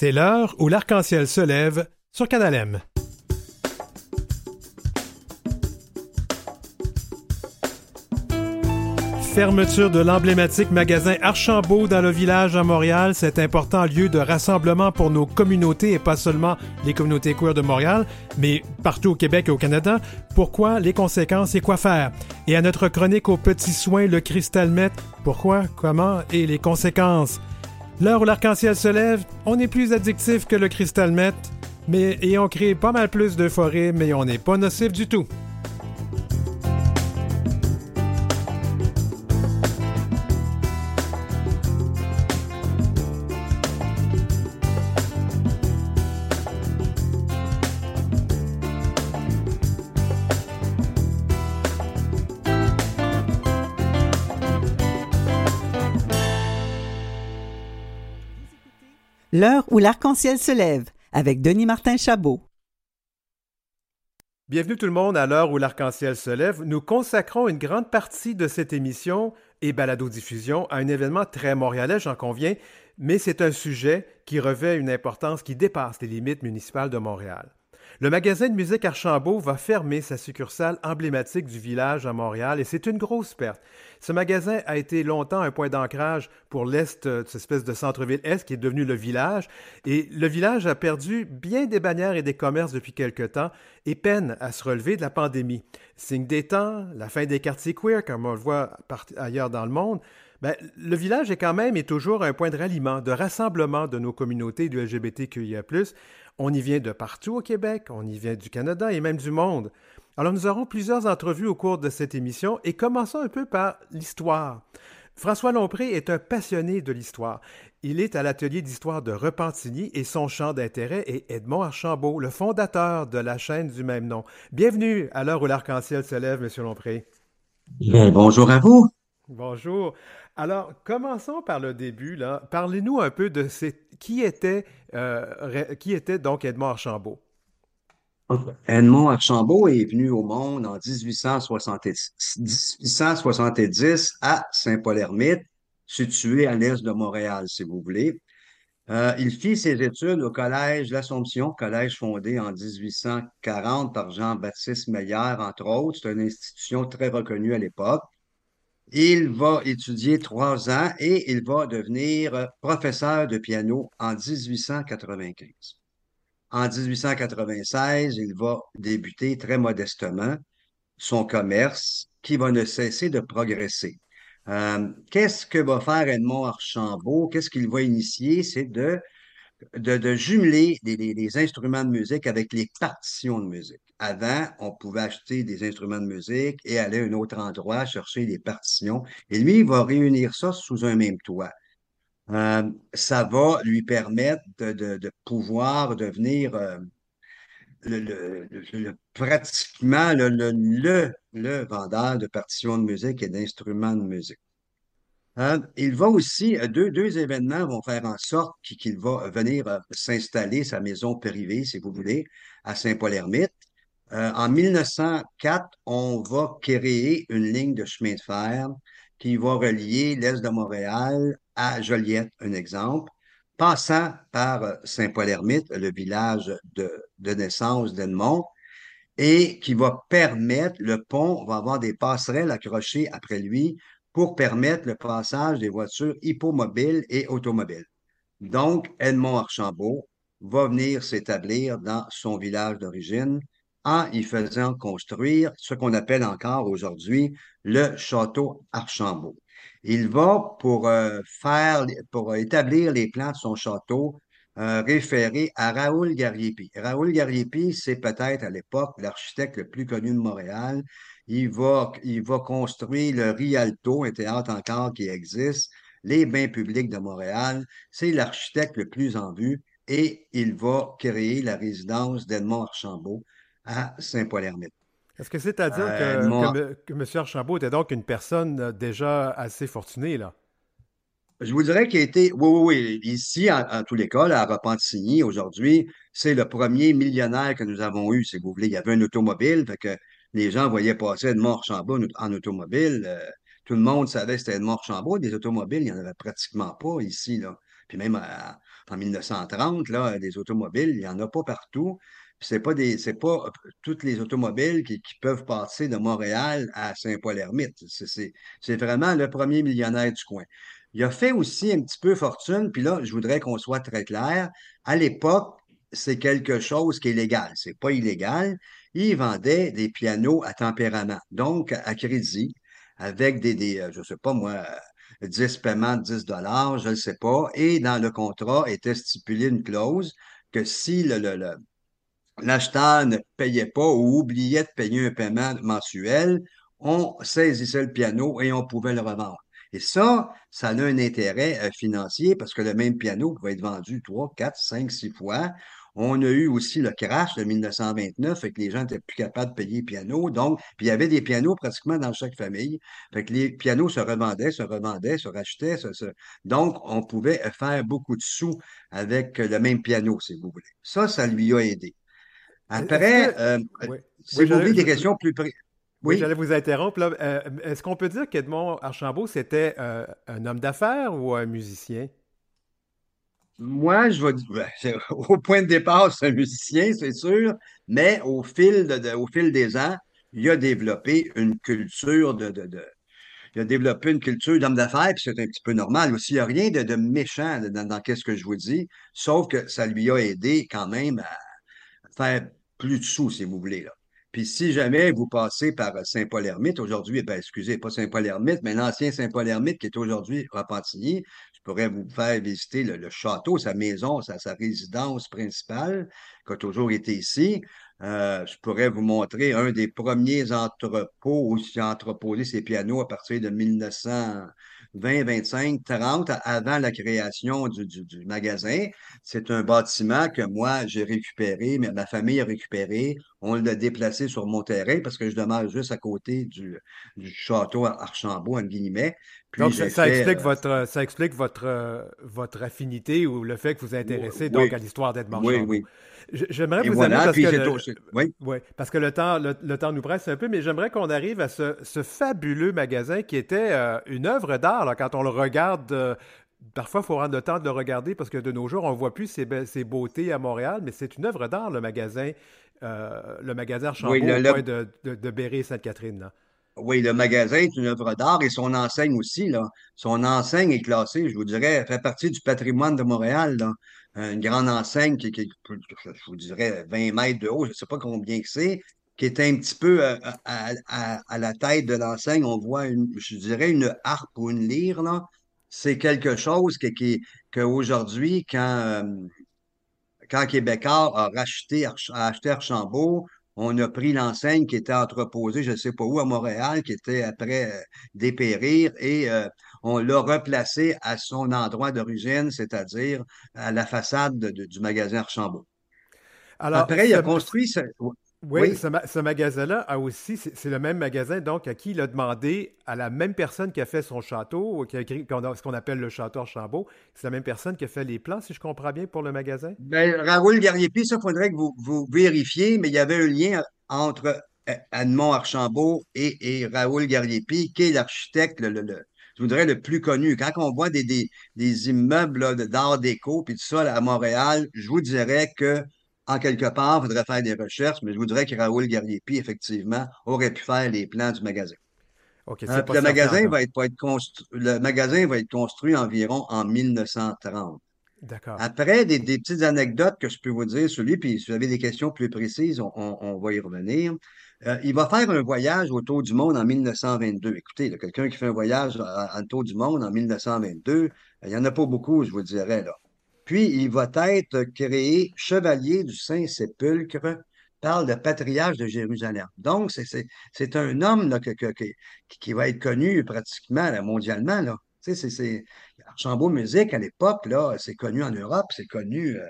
C'est l'heure où l'arc-en-ciel se lève sur Canal M. Fermeture de l'emblématique magasin Archambault dans le village à Montréal, cet important lieu de rassemblement pour nos communautés et pas seulement les communautés queer de Montréal, mais partout au Québec et au Canada. Pourquoi, les conséquences et quoi faire? Et à notre chronique aux petits soins, le cristal met, pourquoi, comment et les conséquences? L'heure où l'arc-en-ciel se lève, on est plus addictif que le cristal met, mais et on crée pas mal plus de forêts, mais on n'est pas nocif du tout. L'heure où l'arc-en-ciel se lève avec Denis Martin Chabot. Bienvenue tout le monde à l'heure où l'arc-en-ciel se lève. Nous consacrons une grande partie de cette émission et balado-diffusion à un événement très montréalais, j'en conviens, mais c'est un sujet qui revêt une importance qui dépasse les limites municipales de Montréal. Le magasin de musique Archambault va fermer sa succursale emblématique du village à Montréal et c'est une grosse perte. Ce magasin a été longtemps un point d'ancrage pour l'Est de cette espèce de centre-ville Est qui est devenu le village. Et le village a perdu bien des bannières et des commerces depuis quelque temps et peine à se relever de la pandémie. Signe des temps, la fin des quartiers queer, comme on le voit ailleurs dans le monde, ben, le village est quand même et toujours un point de ralliement, de rassemblement de nos communautés du LGBTQIA. On y vient de partout au Québec, on y vient du Canada et même du monde. Alors nous aurons plusieurs entrevues au cours de cette émission et commençons un peu par l'histoire. François Lompré est un passionné de l'histoire. Il est à l'atelier d'histoire de Repentigny et son champ d'intérêt est Edmond Archambault, le fondateur de la chaîne du même nom. Bienvenue à l'heure où l'arc-en-ciel se lève, Monsieur Lompré. bonjour à vous. Bonjour. Alors, commençons par le début. Là. Parlez-nous un peu de qui, était, euh, qui était donc Edmond Archambault? Edmond Archambault est venu au monde en 1870, à Saint-Paul-Hermite, situé à l'est de Montréal, si vous voulez. Euh, il fit ses études au Collège L'Assomption, collège fondé en 1840 par Jean-Baptiste Meyer, entre autres. C'est une institution très reconnue à l'époque. Il va étudier trois ans et il va devenir professeur de piano en 1895. En 1896, il va débuter très modestement son commerce qui va ne cesser de progresser. Euh, qu'est-ce que va faire Edmond Archambault? Qu'est-ce qu'il va initier? C'est de de, jumeler les, instruments de musique avec les partitions de musique. Avant, on pouvait acheter des instruments de musique et aller à un autre endroit chercher des partitions. Et lui, il va réunir ça sous un même toit. Euh, ça va lui permettre de, pouvoir devenir euh, pratiquement le, vendeur de partitions de musique et d'instruments de musique. Hein, il va aussi, euh, deux, deux événements vont faire en sorte qu'il va venir euh, s'installer, sa maison privée, si vous voulez, à Saint-Paul-Hermite. Euh, en 1904, on va créer une ligne de chemin de fer qui va relier l'est de Montréal à Joliette, un exemple, passant par Saint-Paul-Hermite, le village de, de naissance d'Edmond, et qui va permettre, le pont va avoir des passerelles accrochées après lui pour permettre le passage des voitures hippomobiles et automobiles. Donc, Edmond Archambault va venir s'établir dans son village d'origine en y faisant construire ce qu'on appelle encore aujourd'hui le château Archambault. Il va, pour euh, établir les plans de son château, euh, référer à Raoul Gariepi. Raoul Gariepi, c'est peut-être à l'époque l'architecte le plus connu de Montréal. Il va construire le Rialto, un théâtre encore qui existe, les bains publics de Montréal. C'est l'architecte le plus en vue et il va créer la résidence d'Edmond Archambault à Saint-Paul-Hermite. Est-ce que c'est à dire que, que, M. Archambault était donc une personne euh, déjà assez fortunée, là? Je vous dirais qu'il a été, oui, oui, oui, ici, en, tous les cas, à Repentigny, aujourd'hui, c'est le premier millionnaire que nous avons eu, si vous voulez. Il y avait un automobile, fait que les gens voyaient passer Edmond Archambault en automobile. Euh, tout le monde savait que c'était Edmond Archambault. Des automobiles, il n'y en avait pratiquement pas ici. Là. Puis même en 1930, là, des automobiles, il n'y en a pas partout. C'est pas c'est pas euh, toutes les automobiles qui, peuvent passer de Montréal à Saint-Paul-Ermite. C'est vraiment le premier millionnaire du coin. Il a fait aussi un petit peu fortune, puis là, je voudrais qu'on soit très clair. À l'époque, c'est quelque chose qui est légal. C'est pas illégal. Il vendait des pianos à tempérament, donc à crédit, avec des, des euh, je sais pas moi, 10 paiements de 10 dollars, je ne sais pas. Et dans le contrat était stipulé une clause que si le, le- le- l'acheteur ne payait pas ou oubliait de payer un paiement mensuel, on saisissait le piano et on pouvait le revendre. Et ça, ça a un intérêt euh, financier parce que le même piano pouvait être vendu 3, 4, 5, 6 fois. On a eu aussi le crash de 1929, fait que les gens n'étaient plus capables de payer le piano. Donc, puis il y avait des pianos pratiquement dans chaque famille. Fait que les pianos se revendaient, se revendaient, se rachetaient. Donc, on pouvait faire beaucoup de sous avec le même piano, si vous voulez. Ça, ça lui a aidé. Après, euh, Oui, si oui, vous voulez j'allais des questions plus près. oui, Oui, j'allais vous interrompre. Euh, est-ce qu'on peut dire qu'Edmond Archambault, c'était euh, un homme d'affaires ou un musicien? moi, je vais dire, ben, au point de départ, c'est un musicien, c'est sûr, mais au fil, de- de- au fil des ans, il a développé une culture de, de, de- il a développé une culture d'homme d'affaires, puis c'est un petit peu normal aussi. Il n'y a rien de, de méchant dans, dans qu'est-ce que je vous dis, sauf que ça lui a aidé quand même faire plus de sous, si vous voulez. Puis si jamais vous passez par Saint-Paul-Ermite, aujourd'hui, ben, excusez, pas Saint-Paul-Ermite, mais l'ancien Saint-Paul-Ermite qui est aujourd'hui Repentigny, je pourrais vous faire visiter le, château, sa maison, sa, résidence principale, qui a toujours été ici. Euh, je pourrais vous montrer un des premiers entrepôts où a entreposé ses pianos à partir de 1920, 25, 30, avant la création du, du du magasin. C'est un bâtiment que moi, j'ai récupéré, mais ma famille a récupéré. On l'a déplacé sur mon terrain parce que je demeure juste à côté du, du château à Archambault, en guillemets. Puis Donc, ça, fait. explique euh, votre, ça explique votre, euh, votre affinité ou le fait que vous vous intéressez donc à l'histoire d'Edmond oui, oui. J'aimerais vous amener voilà. parce que le. Oui. ouais, parce que le temps, le, le temps nous presse un peu, mais j'aimerais qu'on arrive à ce, ce fabuleux magasin qui était euh, une œuvre d'art quand on le regarde. euh, Parfois, il faut prendre le temps de le regarder parce que de nos jours, on ne voit plus ces, be- ces beautés à Montréal, mais c'est une œuvre d'art, le magasin, euh, le magasin Oui, Archambault le, au le- coin de, de, de Berry et Sainte-Catherine. oui, le magasin est une œuvre d'art et son enseigne aussi, là. Son enseigne est classée, je vous dirais, elle fait partie du patrimoine de Montréal, là. Une grande enseigne qui, qui- je vous dirais, 20 mètres de haut, je ne sais pas combien que c'est, qui est un petit peu euh, à, la tête de l'enseigne. On voit, une, je dirais, une harpe ou une lyre, là. C'est quelque chose qu'aujourd'hui, quand, euh, quand Québécois a racheté, a acheté Archambault, on a pris l'enseigne qui était entreposée, je ne sais pas où, à Montréal, qui était après euh, dépérir, et euh, on l'a replacée à son endroit d'origine, c'est-à-dire à la façade de- de- du magasin Archambault. Alors, Après, il a construit ce... Oui, Oui, ce, ma- ce magasin-là a aussi, c'est le même magasin, donc, à qui il a demandé, à la même personne qui a fait son château, qui a écrit a- ce qu'on appelle le château Archambault, c'est la même personne qui a fait les plans, si je comprends bien, pour le magasin? ben, Raoul Gariepi, ça, il faudrait que vous, vous vérifiez, mais il y avait un lien entre euh, Edmond Archambault et, et Raoul Gariepi, qui est l'architecte, le, le- le- je voudrais le plus connu. Quand on voit des, des, des immeubles d'art déco, puis tout ça là, à Montréal, je vous dirais que, en quelque part, il faudrait faire des recherches, mais je vous dirais que Raoul Gariepi, effectivement, aurait pu faire les plans du magasin. Le magasin va être, va être constru- le magasin va être construit environ en 1930. D'accord. Après, des, des petites anecdotes que je peux vous dire sur lui, puis si vous avez des questions plus précises, on, on- on va y revenir. Euh, il va faire un voyage autour du monde en 1922. Écoutez, quelqu'un qui fait un voyage à- autour du monde en 1922, il n'y en a pas beaucoup, je vous dirais, là. Puis, il va être créé chevalier du Saint-Sépulcre par le patriarche de Jérusalem. Donc, c'est un homme qui va être connu pratiquement mondialement. Là. C'est Archambault Musique, à l'époque, c'est connu en Europe, c'est connu, euh,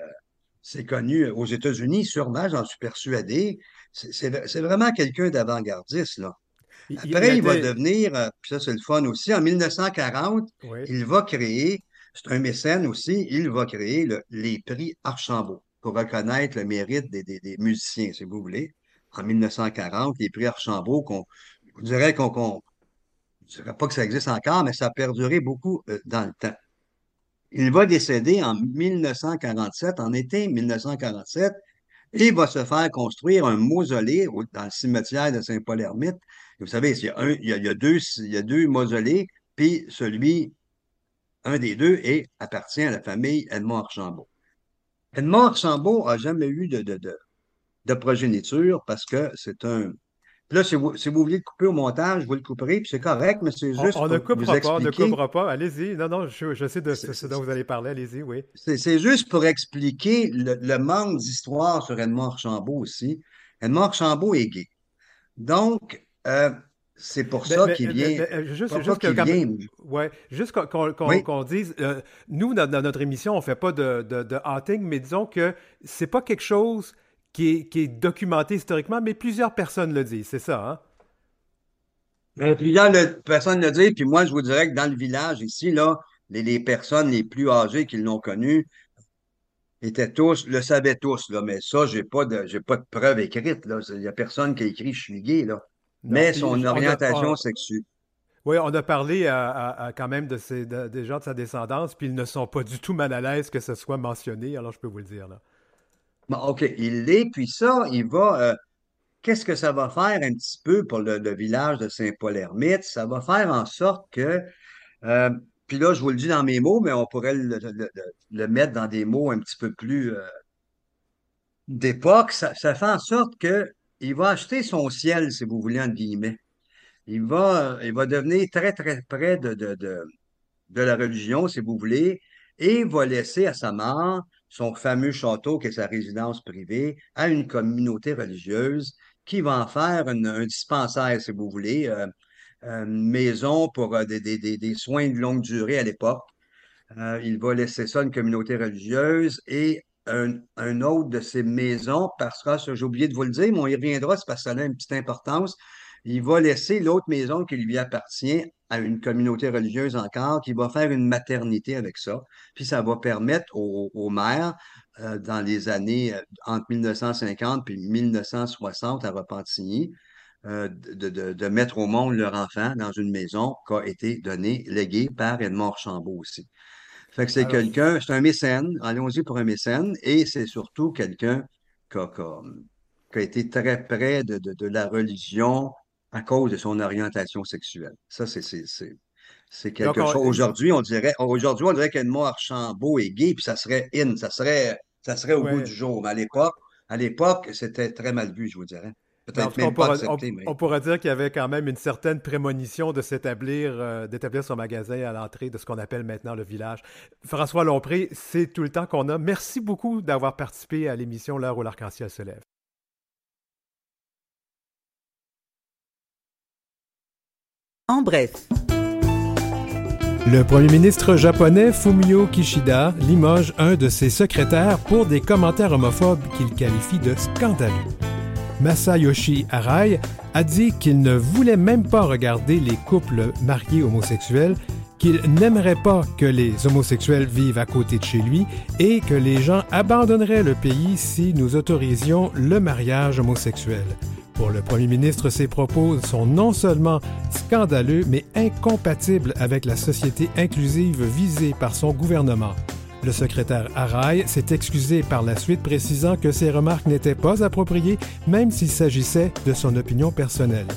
c'est connu aux États-Unis, sûrement, j'en suis persuadé. C'est vraiment quelqu'un d'avant-gardiste, là. Il- il Après, il va devenir, euh, puis ça, c'est le fun aussi, en 1940, Oui. il va créer, c'est un mécène aussi, il va créer le- les prix Archambault pour reconnaître le mérite des, des- des musiciens, si vous voulez. En 1940, les prix Archambault, qu'on, je dirais qu'on, je dirais pas que ça existe encore, mais ça a perduré beaucoup euh, dans le temps. Il va décéder en 1947, en été 1947, il va se faire construire un mausolée dans le cimetière de Saint-Paul-Ermite. Vous savez, il y, a deux, mausolées, puis celui, un des deux, appartient à la famille Edmond Archambault. Edmond Archambault n'a jamais eu de progéniture parce que c'est un, là, si vous, si vous voulez le couper au montage, vous le couperez, puis c'est correct, mais c'est juste. On, on ne coupera pas, on ne coupera pas. Allez-y. Non, non, je, je sais de ce dont vous allez parler. Allez-y, oui. C'est juste pour expliquer le, le manque d'histoire sur Edmond Archambault aussi. Edmond Archambault est gay. Donc, euh, c'est pour mais, ça qu'il vient. Mais, juste, juste qu vient... ouais, juste qu'on qu oui. qu dise, euh, nous, dans, dans, notre émission, on ne fait pas de, de, de hunting, mais disons que c'est pas quelque chose qui est, qui est, documenté historiquement, mais plusieurs personnes le disent, c'est ça, hein? Ben, plusieurs le, personnes le disent, puis moi, je vous dirais que dans le village ici, là, les, les personnes les plus âgées qui l'ont connu étaient tous, le savaient tous, là, mais ça, j'ai pas de j'ai pas de preuve écrite. Là. Il n'y a personne qui a écrit je suis gay, là. Non, mais son orientation sexuelle. Oui, on a parlé à, à, à quand même de ces, de, des gens de sa descendance, puis ils ne sont pas du tout mal à l'aise que ce soit mentionné, alors je peux vous le dire. Là. Bon, OK, il l'est, puis ça, il va. Euh, Qu'est-ce que ça va faire un petit peu pour le, village de Saint-Paul-Ermite? Ça va faire en sorte que. Euh, puis là, je vous le dis dans mes mots, mais on pourrait le, mettre dans des mots un petit peu plus euh, d'époque. Ça, fait en sorte que il va acheter son ciel, si vous voulez, entre guillemets. Il va, il va devenir très, très près de, de, de, de la religion, si vous voulez, et va laisser à sa mort son fameux château, qui est sa résidence privée, à une communauté religieuse qui va en faire une, un dispensaire, si vous voulez, euh, une maison pour euh, des, soins de longue durée à l'époque. Euh, il va laisser ça à une communauté religieuse et un, autre de ces maisons, parce que j'ai oublié de vous le dire, mais on y reviendra, c'est parce que ça a une petite importance. Il va laisser l'autre maison qui lui appartient à une communauté religieuse encore, qui va faire une maternité avec ça. Puis ça va permettre aux, aux maires, euh, dans les années euh, entre 1950 et 1960 à Repentigny, euh, de, de, de, mettre au monde leur enfant dans une maison qui a été donnée, léguée par Edmond Archambault aussi. Fait que c'est quelqu'un, c'est un mécène, allons-y pour un mécène, et c'est surtout quelqu'un qui, qui, a été très près de, la religion à cause de son orientation sexuelle. Ça, c'est, quelque Donc, chose. Aujourd'hui, on dirait, aujourd'hui, on dirait qu'Edmond Archambault est gay, puis ça serait in, ça serait, ça serait au ouais. bout du jour. Mais à l'époque, à l'époque, c'était très mal vu, je vous dirais. Non, on, pourra, accepté, on, mais... on, pourra, dire qu'il y avait quand même une certaine prémonition de s'établir, euh, d'établir son magasin à l'entrée de ce qu'on appelle maintenant le village. François Lompré, c'est tout le temps qu'on a. Merci beaucoup d'avoir participé à l'émission L'heure où l'arc-en-ciel se lève. En bref. Le premier ministre japonais Fumio Kishida limoge un de ses secrétaires pour des commentaires homophobes qu'il qualifie de scandaleux. Masayoshi Arai a dit qu'il ne voulait même pas regarder les couples mariés homosexuels, qu'il n'aimerait pas que les homosexuels vivent à côté de chez lui et que les gens abandonneraient le pays si nous autorisions le mariage homosexuel. Pour le premier ministre, ces propos sont non seulement scandaleux, mais incompatibles avec la société inclusive visée par son gouvernement. Le secrétaire Arai s'est excusé par la suite, précisant que ces remarques n'étaient pas appropriées, même s'il s'agissait de son opinion personnelle.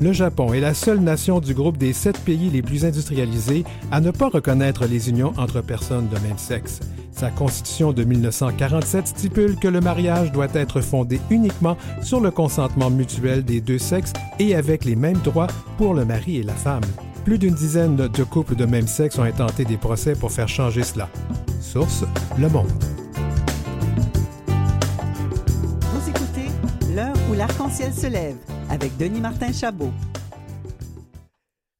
Le Japon est la seule nation du groupe des sept pays les plus industrialisés à ne pas reconnaître les unions entre personnes de même sexe. Sa constitution de 1947 stipule que le mariage doit être fondé uniquement sur le consentement mutuel des deux sexes et avec les mêmes droits pour le mari et la femme. Plus d'une dizaine de couples de même sexe ont intenté des procès pour faire changer cela. Source Le Monde. L'arc-en-ciel se lève avec Denis Martin Chabot.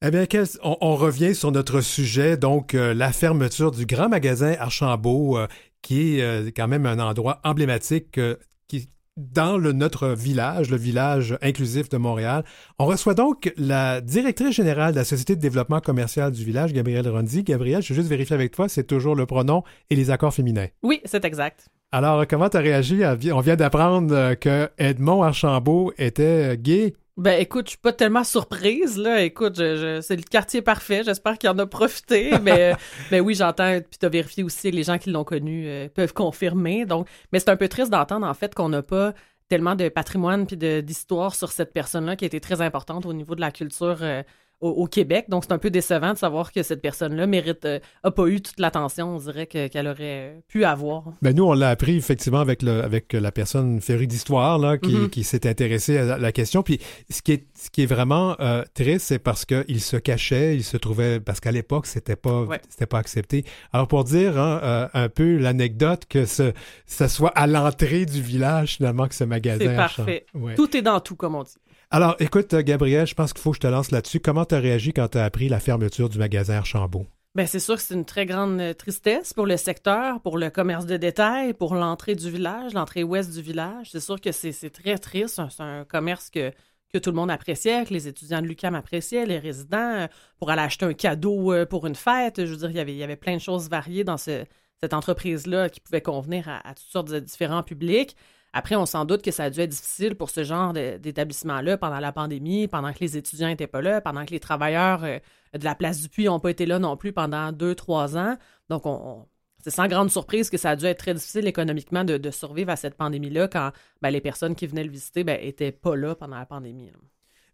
Eh bien, on, on, revient sur notre sujet, donc euh, la fermeture du grand magasin Archambault, euh, qui est euh, quand même un endroit emblématique qui, dans le, notre village, le village inclusif de Montréal. On reçoit donc la directrice générale de la Société de développement commercial du village, Gabrielle Rondy. Gabrielle, je veux juste vérifier avec toi, c'est toujours le pronom et les accords féminins. Oui, c'est exact. Alors, comment tu as réagi? On vient d'apprendre que Edmond Archambault était gay. Ben écoute, je suis pas tellement surprise là. Écoute, c'est le quartier parfait. J'espère qu'il en a profité. mais, mais oui, j'entends. Puis as vérifié aussi les gens qui l'ont connu euh, peuvent confirmer. Donc, mais c'est un peu triste d'entendre en fait qu'on n'a pas tellement de patrimoine puis d'histoire sur cette personne-là qui a été très importante au niveau de la culture. Euh, au, Québec. Donc, c'est un peu décevant de savoir que cette personne-là mérite, euh, a pas eu toute l'attention, on dirait, qu'elle aurait pu avoir. Ben nous, on l'a appris effectivement avec, le, avec la personne férie d'histoire là, qui, mm-hmm. qui s'est intéressée à la question. Puis, ce qui est, ce qui est vraiment euh, triste, c'est parce qu'il se cachait, il se trouvait, parce qu'à l'époque, c'était pas, c'était pas accepté. Alors, pour dire hein, euh, un peu l'anecdote que ce, ce soit à l'entrée du village, finalement, que ce magasin. C'est parfait. Tout est dans tout, comme on dit. Alors, écoute, euh, Gabriel, je pense qu'il faut que je te lance là-dessus. Comment tu as réagi quand tu as appris la fermeture du magasin Archambault? Bien, c'est sûr que c'est une très grande euh, tristesse pour le secteur, pour le commerce de détail, pour l'entrée du village, l'entrée ouest du village. C'est sûr que c'est très triste. C'est un commerce que, tout le monde appréciait, que les étudiants de l'UQAM appréciaient, les résidents, euh, pour aller acheter un cadeau pour une fête. Je veux dire, il y avait, il plein de choses variées dans cette entreprise-là qui pouvaient convenir à toutes sortes de différents publics. Après, on s'en doute que ça a dû être difficile pour ce genre d'établissement-là pendant la pandémie, pendant que les étudiants n'étaient pas là, pendant que les travailleurs euh, de la place du Puy n'ont pas été là non plus pendant deux, trois ans. Donc, on, c'est sans grande surprise que ça a dû être très difficile économiquement de, survivre à cette pandémie-là quand ben, les personnes qui venaient le visiter n'étaient ben, pas là pendant la pandémie.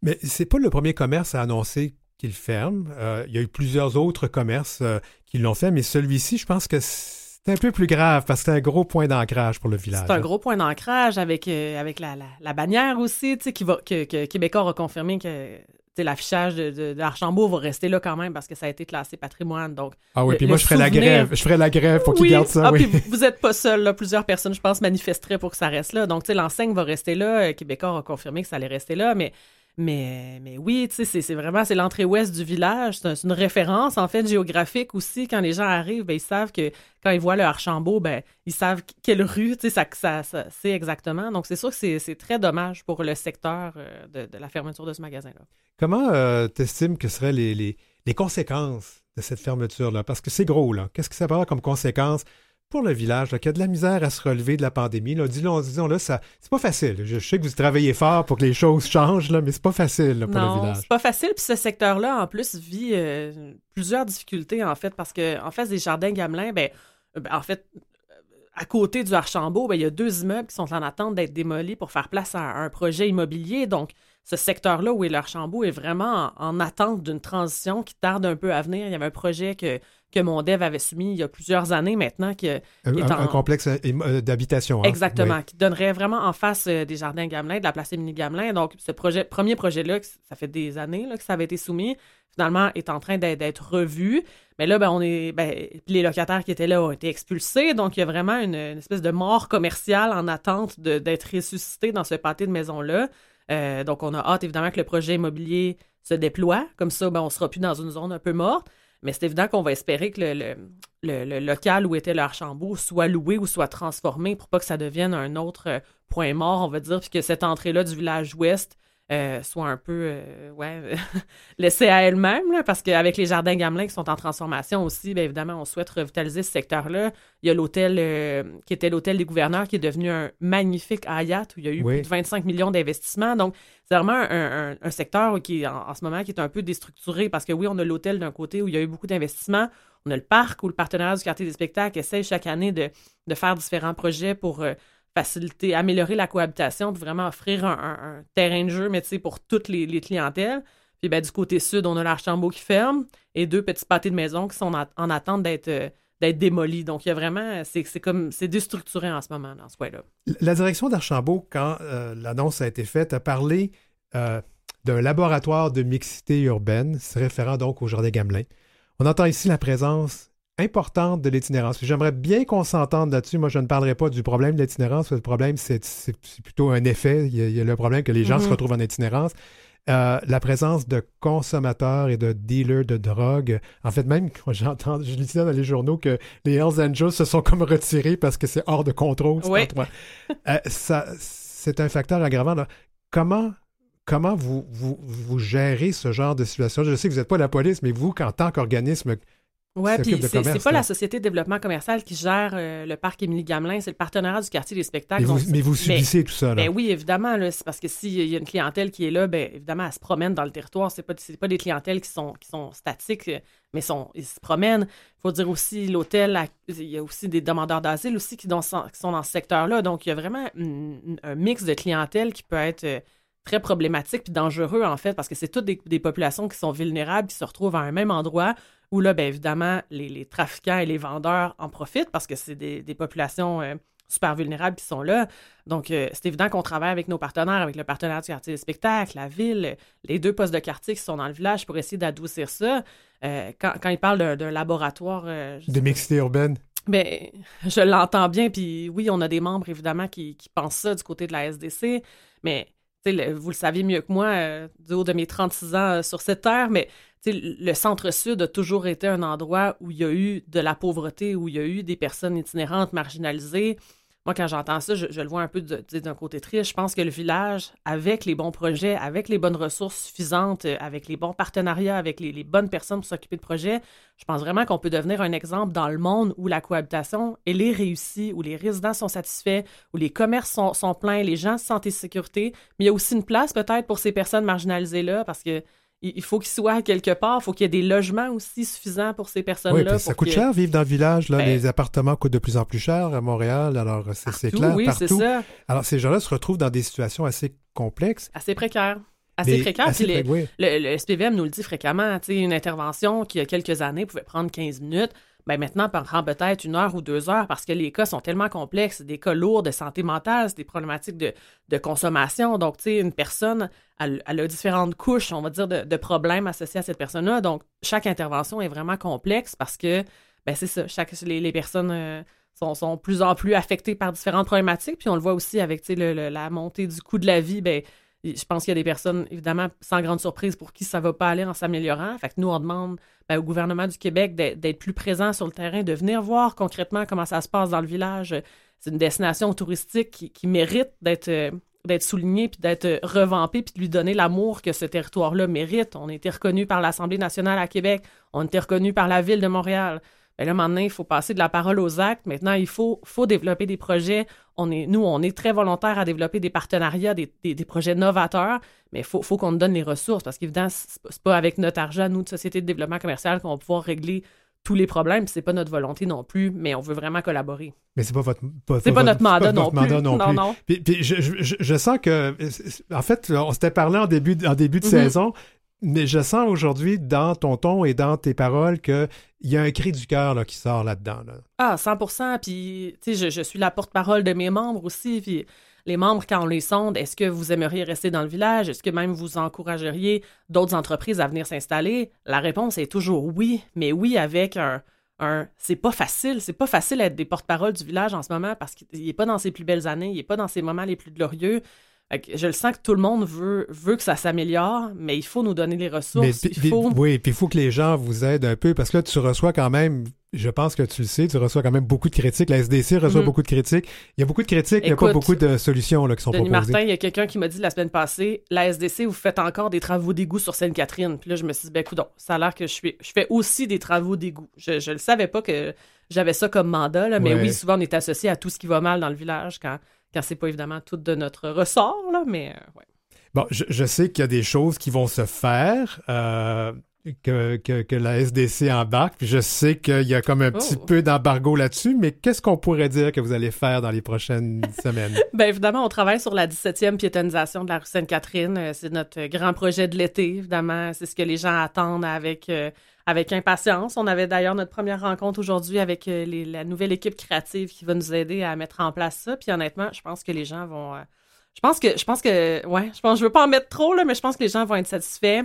Mais c'est pas le premier commerce à annoncer qu'il ferme. Euh, il y a eu plusieurs autres commerces euh, qui l'ont fait, mais celui-ci, je pense que c'est un peu plus grave parce que c'est un gros point d'ancrage pour le village. C'est un gros point d'ancrage avec, euh, avec la, la, bannière aussi, tu sais, qui va, que, que Québécois a confirmé que l'affichage de, d'Archambault va rester là quand même parce que ça a été classé patrimoine. Donc, ah oui, puis moi, je ferais la grève. Je ferais la grève pour qu'ils gardent ça. Ah, oui. puis vous n'êtes pas seul. Là. Plusieurs personnes, je pense, manifesteraient pour que ça reste là. Donc, tu sais, l'enseigne va rester là. Québécois a confirmé que ça allait rester là. Mais mais, oui, c'est vraiment c'est l'entrée ouest du village. C'est une référence, en fait, géographique aussi. Quand les gens arrivent, ben, ils savent que quand ils voient le Archambault, ben, ils savent quelle rue, ça, ça, c'est exactement. Donc, c'est sûr que c'est très dommage pour le secteur euh, de, la fermeture de ce magasin-là. Comment euh, tu estimes que seraient les, conséquences de cette fermeture-là? Parce que c'est gros. Qu'est-ce que ça va avoir comme conséquence pour le village, qui a de la misère à se relever de la pandémie, disons, disons là, ça, c'est pas facile. Je, sais que vous travaillez fort pour que les choses changent, là, mais c'est pas facile pour le village. C'est pas facile, puis ce secteur-là, en plus, vit euh, plusieurs difficultés, en fait, parce que en fait, des jardins Gamelin, ben, ben en fait, à côté du Archambault, ben, il y a deux immeubles qui sont en attente d'être démolis pour faire place à un projet immobilier. Donc, ce secteur-là où est l'Archambault est vraiment en attente d'une transition qui tarde un peu à venir. Il y avait un projet que que mon dev avait soumis il y a plusieurs années maintenant. Qui, un, complexe euh, euh, d'habitation. Hein? Exactement, qui donnerait vraiment en face euh, des jardins Gamelin, de la place Émilie Gamelin. Donc, ce projet, premier projet-là, ça fait des années là, que ça avait été soumis, finalement est en train d'être revu. Mais là, ben, on est, ben, les locataires qui étaient là ont été expulsés. Donc, il y a vraiment une, espèce de mort commerciale en attente d'être ressuscité dans ce pâté de maison-là. donc, on a hâte, évidemment, que le projet immobilier se déploie. Comme ça, ben, on ne sera plus dans une zone un peu morte. Mais c'est évident qu'on va espérer que le, le, local où était l'Archambault soit loué ou soit transformé pour pas que ça devienne un autre euh, point mort, on va dire, puis que cette entrée-là du village ouest euh, soit un peu euh, ouais, à elle-même, parce qu'avec les jardins Gamelin qui sont en transformation aussi, bien évidemment, on souhaite revitaliser ce secteur-là. Il y a l'hôtel qui était l'hôtel des gouverneurs qui est devenu un magnifique Hayat où il y a eu plus de 25 millions d'investissements. Donc, c'est vraiment un, secteur qui, en, ce moment, qui est un peu déstructuré parce que oui, on a l'hôtel d'un côté où il y a eu beaucoup d'investissements. On a le parc où le partenariat du quartier des spectacles essaie chaque année de, faire différents projets pour euh, faciliter, améliorer la cohabitation, pour vraiment offrir un, terrain de jeu, mais pour toutes les, clientèles. Puis ben, du côté sud, on a l'Archambault qui ferme et deux petits pâtés de maison qui sont en, attente d'être euh, d'être démolis. Donc, il y a vraiment, c'est comme, c'est déstructuré en ce moment dans ce coin-là. La direction d'Archambault, quand euh, l'annonce a été faite, a parlé euh, d'un laboratoire de mixité urbaine, se référant donc au Jardin Gamelin. On entend ici la présence importante de l'itinérance. J'aimerais bien qu'on s'entende là-dessus. Moi, je ne parlerai pas du problème de l'itinérance. Le problème, c'est plutôt un effet. Il y, a, le problème que les gens se mm-hmm. retrouvent en itinérance. Euh, la présence de consommateurs et de dealers de drogue. En fait, même quand j'entends, je lisais dans les journaux que les Hells Angels se sont comme retirés parce que c'est hors de contrôle. Oui. Euh, ça, c'est un facteur aggravant. Comment, comment vous, vous, vous, gérez ce genre de situation? Je sais que vous n'êtes pas la police, mais vous, en tant qu'organisme Ouais, puis c'est pas là. la société de développement commercial qui gère euh, le parc Émilie Gamelin, c'est le partenariat du quartier des spectacles. Mais vous, Donc, mais vous mais- subissez tout ça, là. Ben oui, évidemment, c'est parce que s'il y a une clientèle qui est là, ben évidemment, elle se promène dans le territoire. C'est pas, pas des clientèles qui sont, qui sont statiques, mais sont, ils se promènent. Il faut dire aussi, l'hôtel, il y a aussi des demandeurs d'asile aussi qui, sont dans ce secteur-là. Donc, il y a vraiment un mix de clientèle qui peut être euh, très problématique puis dangereux, en fait, parce que c'est toutes des, des populations qui sont vulnérables, qui se retrouvent à un même endroit où là, bien évidemment, les, les trafiquants et les vendeurs en profitent parce que c'est des, des populations euh, super vulnérables qui sont là. Donc, euh, c'est évident qu'on travaille avec nos partenaires, avec le partenaire du quartier des spectacles, la ville, les deux postes de quartier qui sont dans le village pour essayer d'adoucir ça. Euh, quand, quand ils parlent d'un- laboratoire, De mixité urbaine? ben, je l'entends bien, puis oui, on a des membres, évidemment, qui, qui pensent ça du côté de la SDC, mais le- vous le savez mieux que moi, euh, du haut de mes 36 ans euh, sur cette terre, mais le centre-sud a toujours été un endroit où il y a eu de la pauvreté, où il y a eu des personnes itinérantes, marginalisées. Moi, quand j'entends ça, je, le vois un peu d'un côté triste. Je pense que le village, avec les bons projets, avec les bonnes ressources suffisantes, euh, avec les bons partenariats, avec les, les bonnes personnes pour s'occuper de projets, je pense vraiment qu'on peut devenir un exemple dans le monde où la cohabitation, elle est réussie, où les résidents sont satisfaits, où les commerces sont, sont pleins, les gens se sentent en sécurité. Mais il y a aussi une place peut-être pour ces personnes marginalisées-là parce que il faut qu'ils soient quelque part, il faut qu'il y ait des logements aussi suffisants pour ces personnes-là. Oui, ça coûte cher vivre dans le village. Là. Ben- les appartements coûtent de plus en plus cher à Montréal. Alors, c'est c'est Partout, clair, oui, partout. ça. Alors, ces gens-là se retrouvent dans des situations assez complexes. Assez précaire. Assez mais précaire. assez Puis les- pré- oui. le, le SPVM nous le dit fréquemment. Une intervention qui, il y a quelques années, pouvait prendre 15 minutes. Ben maintenant, prend peut-être une heure ou deux heures parce que les cas sont tellement complexes. Des cas lourds de santé mentale, des problématiques de, de consommation. Donc, tu sais, une personne, elle, a différentes couches, on va dire, de, de problèmes associés à cette personne-là. Donc, chaque intervention est vraiment complexe parce que, ben c'est ça, chaque, les, les personnes euh, sont, sont plus en plus affectées par différentes problématiques. Puis on le voit aussi avec, tu sais, la montée du coût de la vie. Ben, je pense qu'il y a des personnes, évidemment, sans grande surprise, pour qui ça va pas aller en s'améliorant. Fait nous, on demande ben, au gouvernement du Québec d'être plus présent sur le terrain, de venir voir concrètement comment ça se passe dans le village. C'est une destination touristique qui, mérite d'être euh, d'être soulignée, puis d'être euh, revampée, puis de lui donner l'amour que ce territoire-là mérite. On a été reconnu par l'Assemblée nationale à Québec, on a été reconnu par la Ville de Montréal. Ben là, maintenant, il faut passer de la parole aux actes. Maintenant, il faut développer des projets. On est, nous, on est très volontaires à développer des partenariats, des, des- des projets novateurs, mais il faut, faut qu'on nous donne les ressources parce qu'évidemment, c'est pas- pas avec notre argent, nous, de Société de développement commercial, qu'on va pouvoir régler tous les problèmes. C'est pas notre volonté non plus, mais on veut vraiment collaborer. Mais c'est pas votre. Pas, C'est pas votre- notre mandat votre non plus. mandat non Non, plus. non. Puis, puis je, je- je- sens que, en fait, on s'était parlé en début, de- en début de Mhm. saison, mais je sens aujourd'hui dans ton ton et dans tes paroles qu'il y a un cri du cœur qui sort là-dedans. là. Ah, 100 Puis, tu sais, je, suis la porte-parole de mes membres aussi. Puis, les membres, quand on les sonde, est-ce que vous aimeriez rester dans le village? Est-ce que même vous encourageriez d'autres entreprises à venir s'installer? La réponse est toujours oui, mais oui avec un. un c'est pas facile. C'est pas facile d'être des porte-parole du village en ce moment parce qu'il est pas dans ses plus belles années, il est pas dans ses moments les plus glorieux. Je le sens que tout le monde veut, veut que ça s'améliore, mais il faut nous donner les ressources. Mais, il faut... oui, puis il faut que les gens vous aident un peu parce que là, tu reçois quand même, je pense que tu le sais, tu reçois quand même beaucoup de critiques. La SDC reçoit Mhm. beaucoup de critiques. Il y a beaucoup de critiques, il n'y a pas Écoute, beaucoup de solutions là, qui sont Denis proposées. Martin, il y a quelqu'un qui m'a dit la semaine passée, la SDC, vous faites encore des travaux d'égout sur Sainte-Catherine. Puis là, je me suis dit, ben, coudonc, ça a l'air que je fais, je fais aussi des travaux d'égout. Je, je le savais pas que j'avais ça comme mandat, là, mais Ouais. oui, souvent, on est associé à tout ce qui va mal dans le village quand, quand c'est pas évidemment tout de notre ressort, là, mais euh, ouais. Bon, je, je sais qu'il y a des choses qui vont se faire, euh, que, que, que la SDC embarque, puis je sais qu'il y a comme un petit Oh. peu d'embargo là-dessus, mais qu'est-ce qu'on pourrait dire que vous allez faire dans les prochaines semaines? Ben évidemment, on travaille sur la 17e piétonisation de la rue Sainte-Catherine. Euh, C'est notre grand projet de l'été, évidemment. C'est ce que les gens attendent avec, euh, avec impatience. On avait d'ailleurs notre première rencontre aujourd'hui avec euh, les- la nouvelle équipe créative qui va nous aider à mettre en place ça. Puis honnêtement, je pense que les gens vont... euh, je pense que... Je pense que... Ouais, je pense... Je veux pas en mettre trop, là, mais je pense que les gens vont être satisfaits.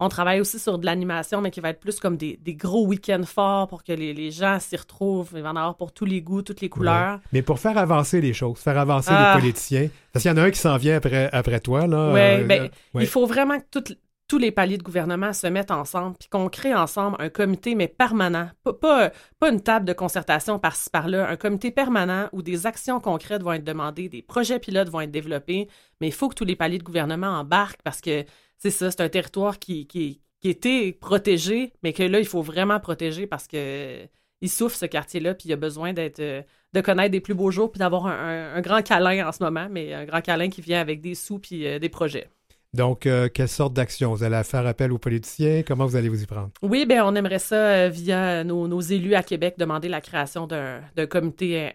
On travaille aussi sur de l'animation, mais qui va être plus comme des, des gros week-ends forts pour que les, les gens s'y retrouvent. Il va en avoir pour tous les goûts, toutes les couleurs. Mais pour faire avancer les choses, faire avancer Ah. les politiciens, parce qu'il y en a un qui s'en vient après, après toi, là. Ouais, euh, ben, ouais. Il faut vraiment que toutes- tous les paliers de gouvernement se mettent ensemble, puis qu'on crée ensemble un comité, mais permanent. Pas, pas, une table de concertation par-ci par-là, un comité permanent où des actions concrètes vont être demandées, des projets pilotes vont être développés, mais il faut que tous les paliers de gouvernement embarquent parce que c'est ça, c'est un territoire qui, qui, était protégé, mais que là, il faut vraiment protéger parce que il souffre ce quartier-là, puis il a besoin de connaître des plus beaux jours, puis d'avoir un, grand câlin en ce moment, mais un grand câlin qui vient avec des sous puis des projets. Donc, quelle sorte d'action? Vous allez faire appel aux politiciens? Comment vous allez vous y prendre? Oui, bien, on aimerait ça, via nos, élus à Québec, demander la création d'un, comité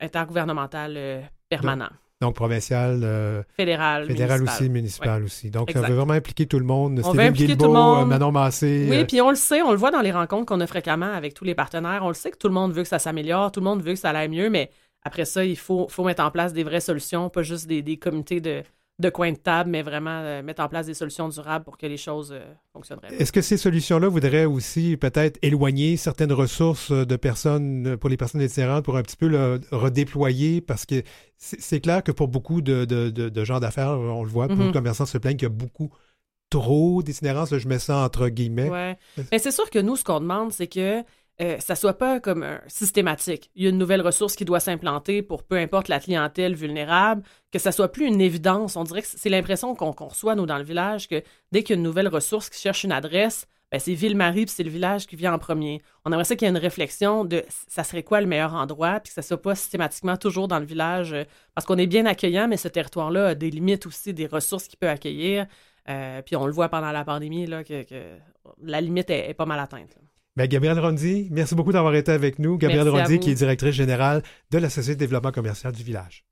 intergouvernemental permanent. Donc, provincial, euh, fédéral, fédéral aussi, municipal aussi. Donc, on veut vraiment impliquer tout le monde. On veut impliquer tout le monde. Manon Massé. Oui, euh, puis on le sait, on le voit dans les rencontres qu'on a fréquemment avec tous les partenaires. On le sait que tout le monde veut que ça s'améliore, tout le monde veut que ça aille mieux, mais après ça, il faut, faut mettre en place des vraies solutions, pas juste des, des comités de, de coin de table, mais vraiment euh, mettre en place des solutions durables pour que les choses euh, fonctionnent. Est-ce que ces solutions-là voudraient aussi peut-être éloigner certaines ressources de personnes, pour les personnes itinérantes, pour un petit peu le redéployer? Parce que c'est clair que pour beaucoup de, gens d'affaires, on le voit, beaucoup de mm-hmm. commerçants se plaignent qu'il y a beaucoup trop d'itinérance. Je mets ça entre guillemets. Oui. Mais c'est sûr que nous, ce qu'on demande, c'est que euh, ça soit pas comme systématique. Il y a une nouvelle ressource qui doit s'implanter pour peu importe la clientèle vulnérable, que ça soit plus une évidence. On dirait que c'est l'impression qu'on reçoit, nous, dans le village, que dès qu'il y a une nouvelle ressource qui cherche une adresse, ben, c'est Ville-Marie puis c'est le village qui vient en premier. On aimerait ça qu'il y ait une réflexion de ça serait quoi le meilleur endroit, puis que ça soit pas systématiquement toujours dans le village, euh, parce qu'on est bien accueillant, mais ce territoire-là a des limites aussi, des ressources qu'il peut accueillir. Euh, puis on le voit pendant la pandémie, là, que, la limite est, pas mal atteinte. Ben, Gabrielle Rondy, merci beaucoup d'avoir été avec nous. Gabrielle Rondy, qui est directrice générale de la Société de développement commercial du village.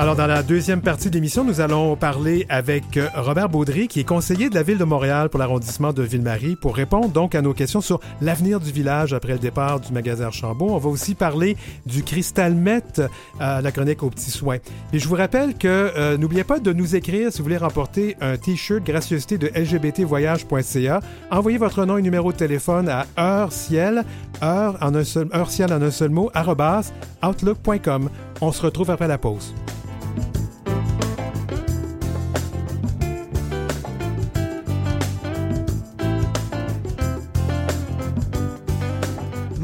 Alors, dans la deuxième partie de l'émission, nous allons parler avec euh, Robert Baudry, qui est conseiller de la Ville de Montréal pour l'arrondissement de Ville-Marie, pour répondre donc à nos questions sur l'avenir du village après le départ du magasin Archambault. On va aussi parler du Cristal Met, à la chronique aux petits soins. Et je vous rappelle que euh, n'oubliez pas de nous écrire si vous voulez remporter un T-shirt gracieuseté de lgbtvoyage.ca. Envoyez votre nom et numéro de téléphone à heure ciel, en un seul, heure ciel en un seul mot, outlook.com. On se retrouve après la pause.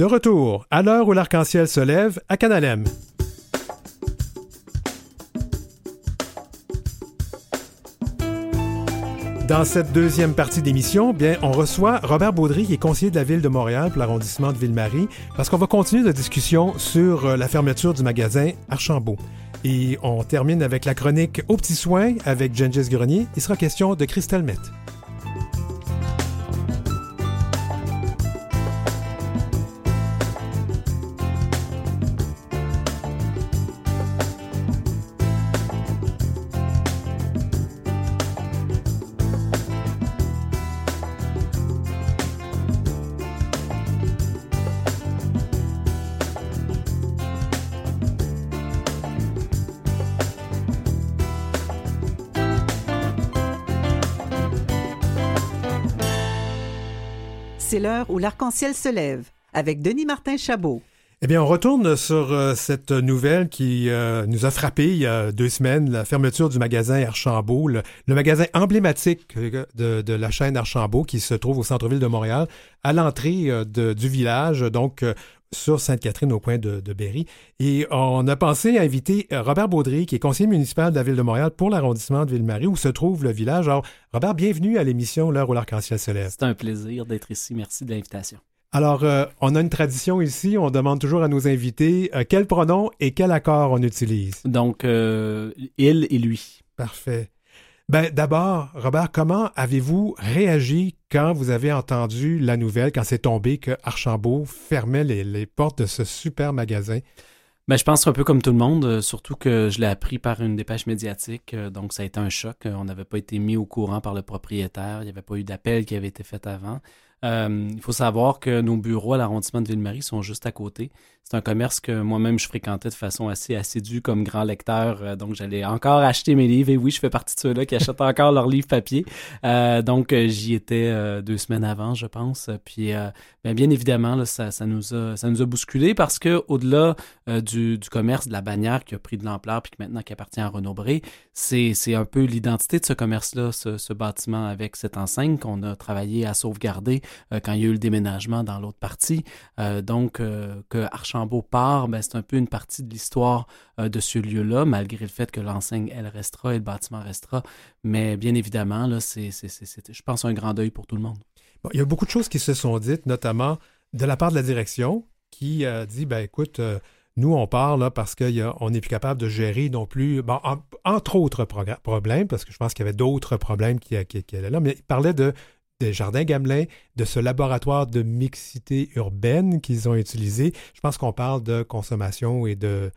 De retour, à l'heure où l'arc-en-ciel se lève, à Canalem. Dans cette deuxième partie d'émission, bien, on reçoit Robert Baudry, qui est conseiller de la ville de Montréal pour l'arrondissement de Ville-Marie, parce qu'on va continuer la discussion sur euh, la fermeture du magasin Archambault. Et on termine avec la chronique Aux petits soins avec Gengis Grenier. Il sera question de Crystal Met. L'arc-en-ciel se lève avec Denis Martin Chabot. Eh bien, on retourne sur euh, cette nouvelle qui euh, nous a frappé il y a deux semaines, la fermeture du magasin Archambault, le, magasin emblématique euh, de, la chaîne Archambault qui se trouve au centre-ville de Montréal, à l'entrée du village, donc sur Sainte-Catherine au coin de, de, Berry. Et on a pensé à inviter Robert Baudry, qui est conseiller municipal de la ville de Montréal pour l'arrondissement de Ville-Marie, où se trouve le village. Alors, Robert, bienvenue à l'émission L'heure où l'arc-en-ciel se lève. C'est un plaisir d'être ici. Merci de l'invitation. Alors, euh, on a une tradition ici, on demande toujours à nos invités euh, quel pronom et quel accord on utilise. Donc, euh, il et lui. Parfait. Ben, d'abord, Robert, comment avez-vous réagi quand vous avez entendu la nouvelle, quand c'est tombé que Archambault fermait les, portes de ce super magasin? Ben, je pense un peu comme tout le monde, surtout que je l'ai appris par une dépêche médiatique, donc ça a été un choc. On n'avait pas été mis au courant par le propriétaire, il n'y avait pas eu d'appel qui avait été fait avant. Euh, il faut savoir que nos bureaux à l'arrondissement de Ville-Marie sont juste à côté. C'est un commerce que moi-même je fréquentais de façon assez assidue comme grand lecteur, euh, donc j'allais encore acheter mes livres. Et oui, je fais partie de ceux-là qui achètent encore leurs livres papier. Euh, donc j'y étais deux semaines avant, je pense. Puis ben, bien évidemment, ça, nous a, ça nous a bousculé parce que au-delà du, commerce de la bannière qui a pris de l'ampleur puis qui maintenant qui appartient à Renaud c'est un peu l'identité de ce commerce-là, ce, ce bâtiment avec cette enseigne qu'on a travaillé à sauvegarder euh, quand il y a eu le déménagement dans l'autre partie. Euh, donc, euh, que Archambault part, ben, c'est un peu une partie de l'histoire de ce lieu-là, malgré le fait que l'enseigne, elle restera et le bâtiment restera. Mais bien évidemment, là, c'est, je pense, un grand deuil pour tout le monde. il y a beaucoup de choses qui se sont dites, notamment de la part de la direction, qui a dit, ben écoute, nous, on parle parce qu'on n'est plus capable de gérer non plus, entre autres problèmes, parce que je pense qu'il y avait d'autres problèmes qui, qui, qui, là, mais il parlait de des Jardins Gamelin, de ce laboratoire de mixité urbaine qu'ils ont utilisé. Je pense qu'on parle de consommation et de,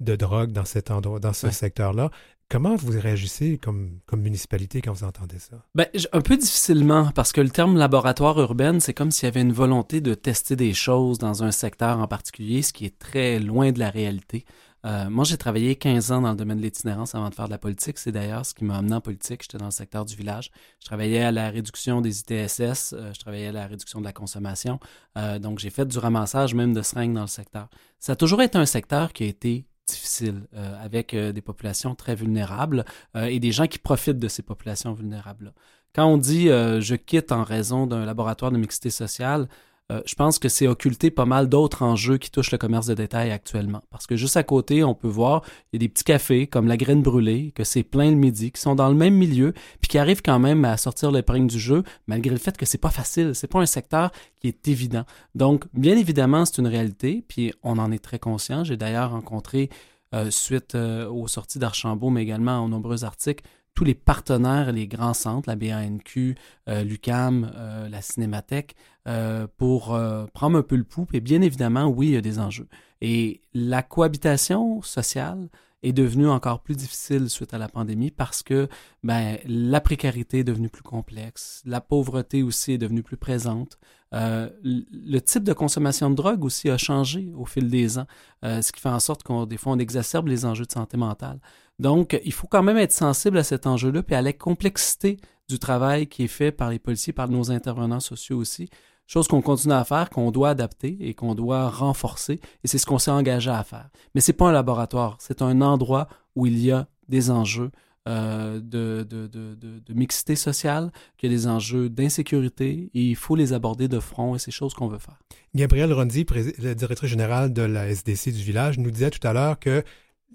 de drogue dans cet endroit, dans ce secteur-là. Comment vous réagissez comme, comme municipalité quand vous entendez ça? Ben, un peu difficilement, parce que le terme laboratoire urbain, c'est comme s'il y avait une volonté de tester des choses dans un secteur en particulier, ce qui est très loin de la réalité. Euh, moi, j'ai travaillé 15 ans dans le domaine de l'itinérance avant de faire de la politique. C'est d'ailleurs ce qui m'a amené en politique. J'étais dans le secteur du village. Je travaillais à la réduction des ITSS. Euh, je travaillais à la réduction de la consommation. Euh, donc, j'ai fait du ramassage même de seringues dans le secteur. Ça a toujours été un secteur qui a été difficile, avec des populations très vulnérables et des gens qui profitent de ces populations vulnérables-là. Quand on dit je quitte en raison d'un laboratoire de mixité sociale, euh, je pense que c'est occulté pas mal d'autres enjeux qui touchent le commerce de détail actuellement. Parce que juste à côté, on peut voir, il y a des petits cafés comme la graine brûlée, que c'est plein le midi, qui sont dans le même milieu, puis qui arrivent quand même à sortir l'épingle du jeu, malgré le fait que c'est pas facile, c'est pas un secteur qui est évident. Donc, bien évidemment, c'est une réalité, puis on en est très conscient. J'ai d'ailleurs rencontré, euh, suite euh, aux sorties d'Archambault, mais également aux nombreux articles, tous les partenaires, les grands centres, la BANQ, euh, l'UCAM, euh, la Cinémathèque, euh, pour prendre un peu le pouls. Et bien évidemment, oui, il y a des enjeux. Et la cohabitation sociale est devenue encore plus difficile suite à la pandémie parce que ben, la précarité est devenue plus complexe, la pauvreté aussi est devenue plus présente. Le type de consommation de drogue aussi a changé au fil des ans, ce qui fait en sorte qu'on des fois exacerbe les enjeux de santé mentale. Donc, il faut quand même être sensible à cet enjeu-là, puis à la complexité du travail qui est fait par les policiers, par nos intervenants sociaux aussi. Chose qu'on continue à faire, qu'on doit adapter et qu'on doit renforcer, et c'est ce qu'on s'est engagé à faire. Mais c'est pas un laboratoire, c'est un endroit où il y a des enjeux euh, de, mixité sociale, qu'il y a des enjeux d'insécurité, et il faut les aborder de front, et c'est chose qu'on veut faire. Gabriel Rondy, le directeur général de la SDC du village, nous disait tout à l'heure que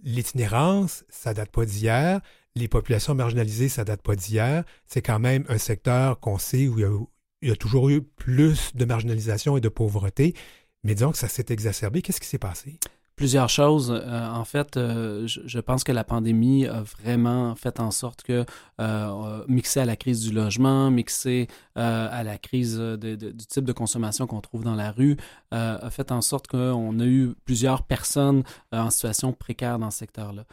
l'itinérance, ça date pas d'hier. Les populations marginalisées, ça date pas d'hier. C'est quand même un secteur qu'on sait où il y, a, toujours eu plus de marginalisation et de pauvreté. Mais disons que ça s'est exacerbé. Qu'est-ce qui s'est passé? Plusieurs choses. Euh, en fait, euh, je, pense que la pandémie a vraiment fait en sorte que, euh, mixé à la crise du logement, mixé à la crise du type de consommation qu'on trouve dans la rue, a fait en sorte qu'on a eu plusieurs personnes en situation précaire dans ce secteur-là.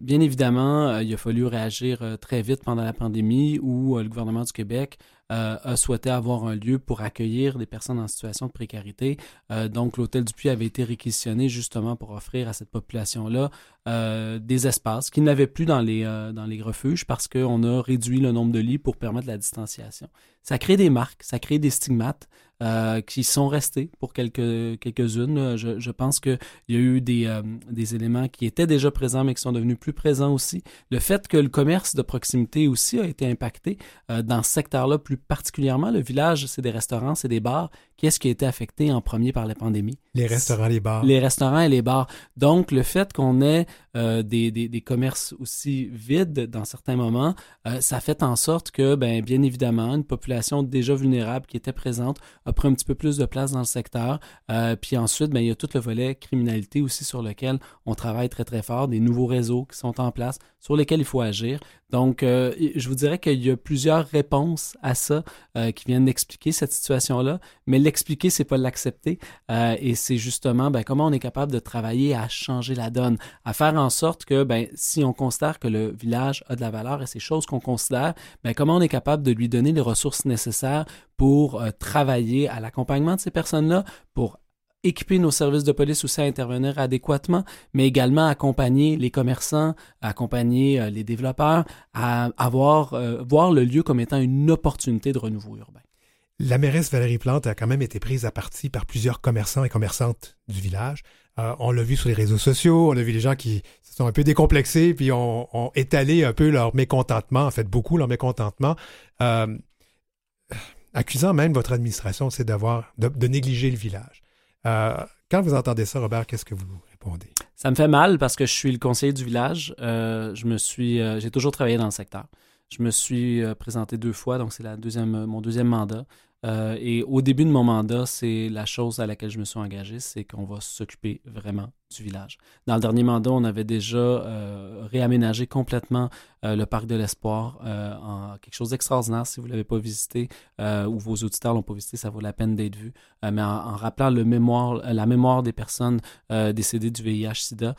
Bien évidemment, il a fallu réagir très vite pendant la pandémie où le gouvernement du Québec euh, a souhaité avoir un lieu pour accueillir des personnes en situation de précarité. Euh, donc, l'hôtel du Puy avait été réquisitionné justement pour offrir à cette population-là euh, des espaces qu'ils n'avaient plus dans les, dans les refuges parce qu'on a réduit le nombre de lits pour permettre la distanciation. Ça crée des marques, ça crée des stigmates. Euh, qui sont restés pour quelques, quelques-unes. Je, je pense qu'il y a eu des, euh, des éléments qui étaient déjà présents, mais qui sont devenus plus présents aussi. Le fait que le commerce de proximité aussi a été impacté euh, dans ce secteur-là plus particulièrement. Le village, c'est des restaurants, c'est des bars. Qu'est-ce qui a été affecté en premier par la pandémie? Les restaurants, les bars. Les restaurants et les bars. Donc, le fait qu'on ait des, des, des, commerces aussi vides dans certains moments, ça fait en sorte que, ben, bien évidemment, une population déjà vulnérable qui était présente a pris un petit peu plus de place dans le secteur. Euh, puis ensuite, ben, il y a tout le volet criminalité aussi sur lequel on travaille très, très fort, des nouveaux réseaux qui sont en place, sur lesquels il faut agir. Donc, euh, je vous dirais qu'il y a plusieurs réponses à ça euh, qui viennent expliquer cette situation-là, mais l'expliquer, c'est pas l'accepter. Euh, et c'est justement ben, comment on est capable de travailler à changer la donne, à faire en sorte que ben, si on considère que le village a de la valeur et ces choses qu'on considère, ben, comment on est capable de lui donner les ressources nécessaires pour travailler à l'accompagnement de ces personnes-là, pour équiper nos services de police aussi à intervenir adéquatement, mais également accompagner les commerçants, accompagner euh, les développeurs à avoir, euh, voir le lieu comme étant une opportunité de renouveau urbain. La mairesse Valérie Plante a quand même été prise à partie par plusieurs commerçants et commerçantes du village. Euh, on l'a vu sur les réseaux sociaux, on a vu les gens qui se sont un peu décomplexés, puis ont, étalé un peu leur mécontentement, en fait beaucoup leur mécontentement, accusant même votre administration, c'est d'avoir de négliger le village. Euh, quand vous entendez ça, Robert, qu'est-ce que vous répondez? Ça me fait mal parce que je suis le conseiller du village. Euh, je me suis, euh, j'ai toujours travaillé dans le secteur. Je me suis présenté deux fois, donc c'est la deuxième, mon deuxième mandat. et au début de mon mandat, c'est la chose à laquelle je me suis engagé, c'est qu'on va s'occuper vraiment du village. Dans le dernier mandat, on avait déjà euh, réaménagé complètement euh, le parc de l'Espoir euh, en quelque chose d'extraordinaire. Si vous ne l'avez pas visité ou vos auditeurs l'ont pas visité, ça vaut la peine d'être vu. mais en, rappelant la mémoire des personnes décédées du VIH/SIDA.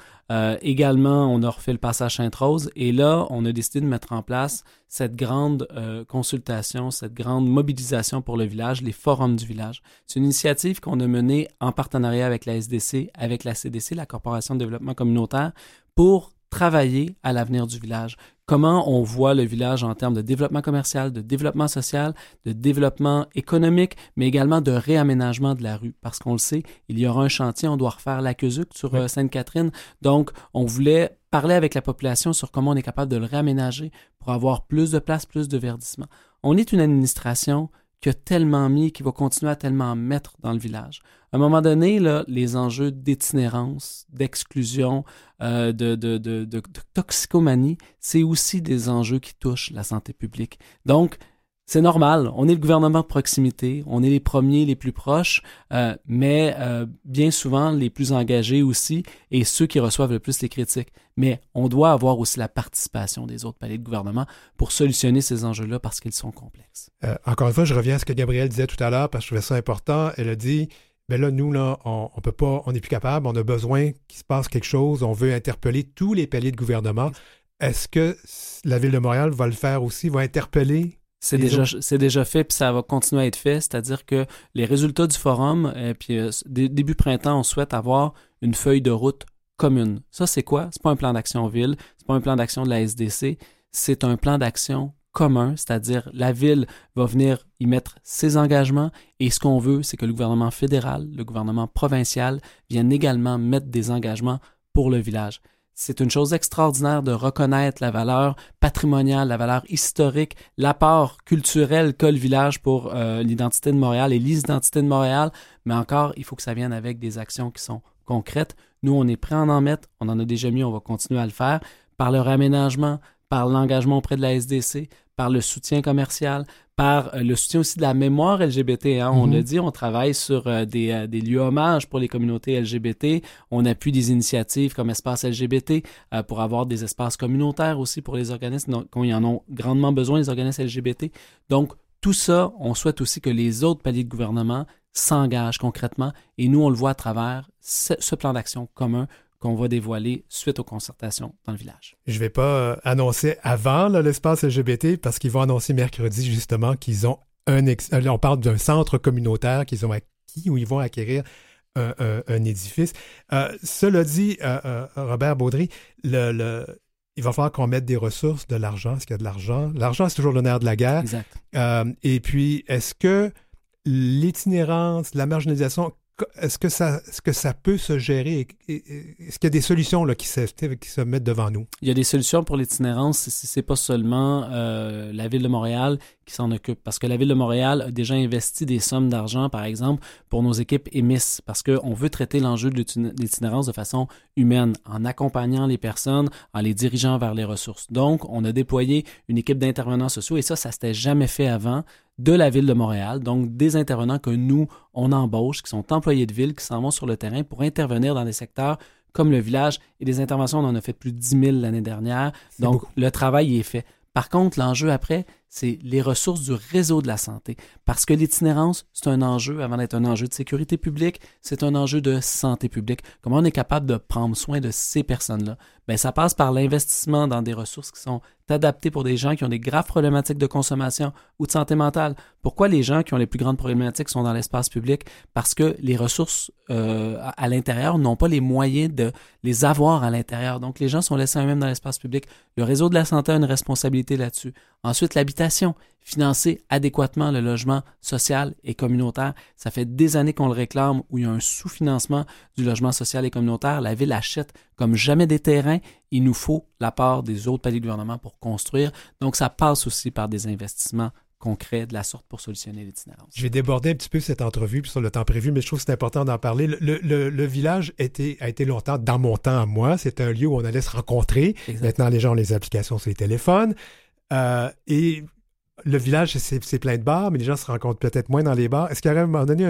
également, on a refait le passage Sainte-Rose et là, on a décidé de mettre en place cette grande consultation, cette grande mobilisation pour le village, les forums du village. C'est une initiative qu'on a menée en partenariat avec la SDC, avec la CDC, la Corporation de développement communautaire, pour travailler à l'avenir du village. Comment on voit le village en termes de développement commercial, de développement social, de développement économique, mais également de réaménagement de la rue? Parce qu'on le sait, il y aura un chantier, on doit refaire la sur euh, Sainte-Catherine. Donc, on voulait parler avec la population sur comment on est capable de le réaménager pour avoir plus de place, plus de verdissement. On est une administration qui a tellement mis, qui va continuer à tellement mettre dans le village. À un moment donné, là, les enjeux d'itinérance, d'exclusion, euh, de, de, de, de, toxicomanie, c'est aussi des enjeux qui touchent la santé publique. Donc, c'est normal, on est le gouvernement de proximité, on est les premiers, les plus proches, euh, mais euh, bien souvent les plus engagés aussi et ceux qui reçoivent le plus les critiques. Mais on doit avoir aussi la participation des autres paliers de gouvernement pour solutionner ces enjeux-là parce qu'ils sont complexes. Encore une fois, je reviens à ce que Gabrielle disait tout à l'heure parce que je trouvais ça important. Elle a dit ben là, nous, là, on, on peut pas, on n'est plus capable, on a besoin qu'il se passe quelque chose, on veut interpeller tous les paliers de gouvernement. Est-ce que la Ville de Montréal va le faire aussi, va interpeller c'est déjà, c'est déjà fait, puis ça va continuer à être fait. C'est-à-dire que les résultats du forum, et euh, puis euh, début printemps, on souhaite avoir une feuille de route commune. Ça, c'est quoi? C'est pas un plan d'action ville, c'est pas un plan d'action de la SDC, c'est un plan d'action commun, c'est-à-dire la ville va venir y mettre ses engagements et ce qu'on veut, c'est que le gouvernement fédéral, le gouvernement provincial viennent également mettre des engagements pour le village. C'est une chose extraordinaire de reconnaître la valeur patrimoniale, la valeur historique, l'apport culturel qu'a le village pour euh, l'identité de Montréal et l'identité de Montréal, mais encore, il faut que ça vienne avec des actions qui sont concrètes. Nous, on est prêt à en mettre, on en a déjà mis, on va continuer à le faire par le réaménagement, par l'engagement auprès de la SDC, par le soutien commercial, par euh, le soutien aussi de la mémoire LGBT. Hein. On l'a mhm. dit, on travaille sur euh, des, euh, des, lieux hommages pour les communautés LGBT. On appuie des initiatives comme Espace LGBT pour avoir des espaces communautaires aussi pour les organismes quand ils en ont grandement besoin, les organismes LGBT. Donc, tout ça, on souhaite aussi que les autres paliers de gouvernement s'engagent concrètement et nous, on le voit à travers ce plan d'action commun qu'on va dévoiler suite aux concertations dans le village. Je ne vais pas euh, annoncer avant l'espace LGBT parce qu'ils vont annoncer mercredi justement qu'ils ont un... Euh, on parle d'un centre communautaire qu'ils ont acquis ou ils vont acquérir un, édifice. Euh, cela dit, Robert Baudry, le, il va falloir qu'on mette des ressources, de l'argent. Est-ce qu'il y a de l'argent? L'argent, c'est toujours le nerf de la guerre. Exact. et puis, est-ce que l'itinérance, la marginalisation, est-ce que ça, que ça peut se gérer? Est-ce qu'il y a des solutions là, qui, se, qui se mettent devant nous? Il y a des solutions pour l'itinérance. Ce n'est pas seulement euh, la Ville de Montréal qui s'en occupe. Parce que la Ville de Montréal a déjà investi des sommes d'argent, par exemple, pour nos équipes émisses. Parce qu'on veut traiter l'enjeu de l'itinérance de façon humaine, en accompagnant les personnes, en les dirigeant vers les ressources. Donc, on a déployé une équipe d'intervenants sociaux et ça, ça s'était jamais fait avant de la ville de Montréal, donc des intervenants que nous, on embauche, qui sont employés de ville, qui s'en vont sur le terrain pour intervenir dans des secteurs comme le village. Et des interventions, on en a fait plus de 10 000 l'année dernière. Donc, le travail est fait. Par contre, l'enjeu après, c'est les ressources du réseau de la santé. Parce que l'itinérance, c'est un enjeu, avant d'être un enjeu de sécurité publique, c'est un enjeu de santé publique. Comment on est capable de prendre soin de ces personnes-là? Bien, ça passe par l'investissement dans des ressources qui sont adaptées pour des gens qui ont des graves problématiques de consommation ou de santé mentale. Pourquoi les gens qui ont les plus grandes problématiques sont dans l'espace public? Parce que les ressources euh, à l'intérieur n'ont pas les moyens de les avoir à l'intérieur. Donc, les gens sont laissés eux-mêmes dans l'espace public. Le réseau de la santé a une responsabilité là-dessus. Ensuite, Financer adéquatement le logement social et communautaire. Ça fait des années qu'on le réclame où il y a un sous-financement du logement social et communautaire. La ville achète comme jamais des terrains. Il nous faut la part des autres paliers de gouvernement pour construire. Donc, ça passe aussi par des investissements concrets de la sorte pour solutionner l'itinérance. Je vais déborder un petit peu cette entrevue sur le temps prévu, mais je trouve que c'est important d'en parler. Le, village a été, a été longtemps, dans mon temps à moi, c'était un lieu où on allait se rencontrer. Maintenant, les gens ont les applications sur les téléphones. Euh, et le village, c'est plein de bars, mais les gens se rencontrent peut-être moins dans les bars. Est-ce qu'il y aurait à un moment donné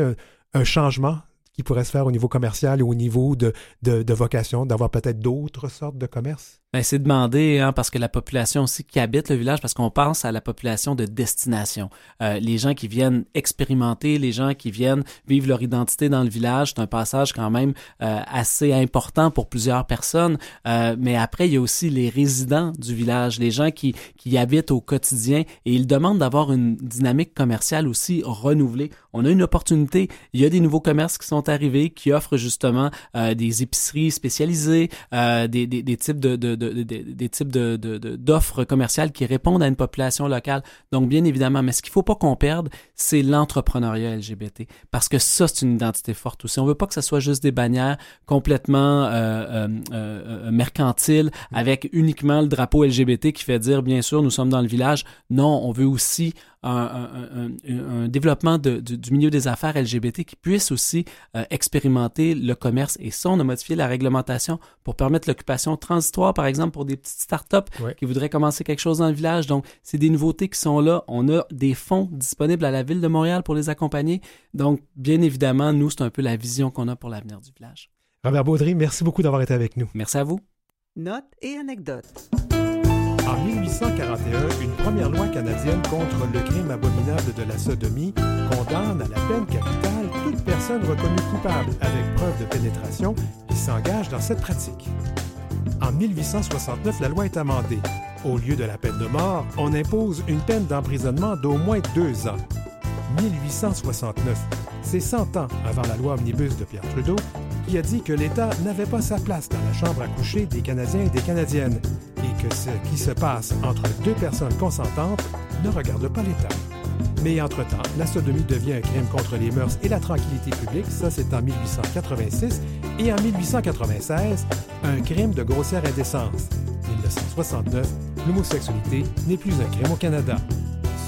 un, changement qui pourrait se faire au niveau commercial et au niveau de, de vocation, d'avoir peut-être d'autres sortes de commerces? Ben, c'est demandé, hein, parce que la population aussi qui habite le village, parce qu'on pense à la population de destination. Euh, les gens qui viennent expérimenter, les gens qui viennent vivre leur identité dans le village, c'est un passage quand même euh, assez important pour plusieurs personnes. Euh, mais après, il y a aussi les résidents du village, les gens qui, qui habitent au quotidien, et ils demandent d'avoir une dynamique commerciale aussi renouvelée. On a une opportunité. Il y a des nouveaux commerces qui sont arrivés, qui offrent justement des épiceries spécialisées, des, des, des, types de, de des types d'offres commerciales qui répondent à une population locale. Donc, bien évidemment, mais ce qu'il ne faut pas qu'on perde, c'est l'entrepreneuriat LGBT. Parce que ça, c'est une identité forte aussi. On ne veut pas que ce soit juste des bannières complètement euh, euh, euh, mercantiles avec uniquement le drapeau LGBT qui fait dire, bien sûr, nous sommes dans le village. Non, on veut aussi un, développement du milieu des affaires LGBT qui puisse aussi euh, expérimenter le commerce. Et ça, on a modifié la réglementation pour permettre l'occupation transitoire, par exemple, pour des petites startups qui voudraient commencer quelque chose dans le village. Donc, c'est des nouveautés qui sont là. On a des fonds disponibles à la Ville de Montréal pour les accompagner. Donc, bien évidemment, nous, c'est un peu la vision qu'on a pour l'avenir du village. Robert Baudry, merci beaucoup d'avoir été avec nous. Merci à vous. Notes et anecdotes. En 1841, une première loi canadienne contre le crime abominable de la sodomie condamne à la peine capitale toute personne reconnue coupable avec preuve de pénétration qui s'engage dans cette pratique. En 1869, la loi est amendée. Au lieu de la peine de mort, on impose une peine d'emprisonnement d'au moins deux ans. 1869, c'est 100 ans avant la loi omnibus de Pierre Trudeau, qui a dit que l'État n'avait pas sa place dans la chambre à coucher des Canadiens et des Canadiennes et que ce qui se passe entre deux personnes consentantes ne regarde pas l'État. Mais entre-temps, la sodomie devient un crime contre les mœurs et la tranquillité publique, ça c'est en 1886, et en 1896, un crime de grossière indécence. 1969, l'homosexualité n'est plus un crime au Canada.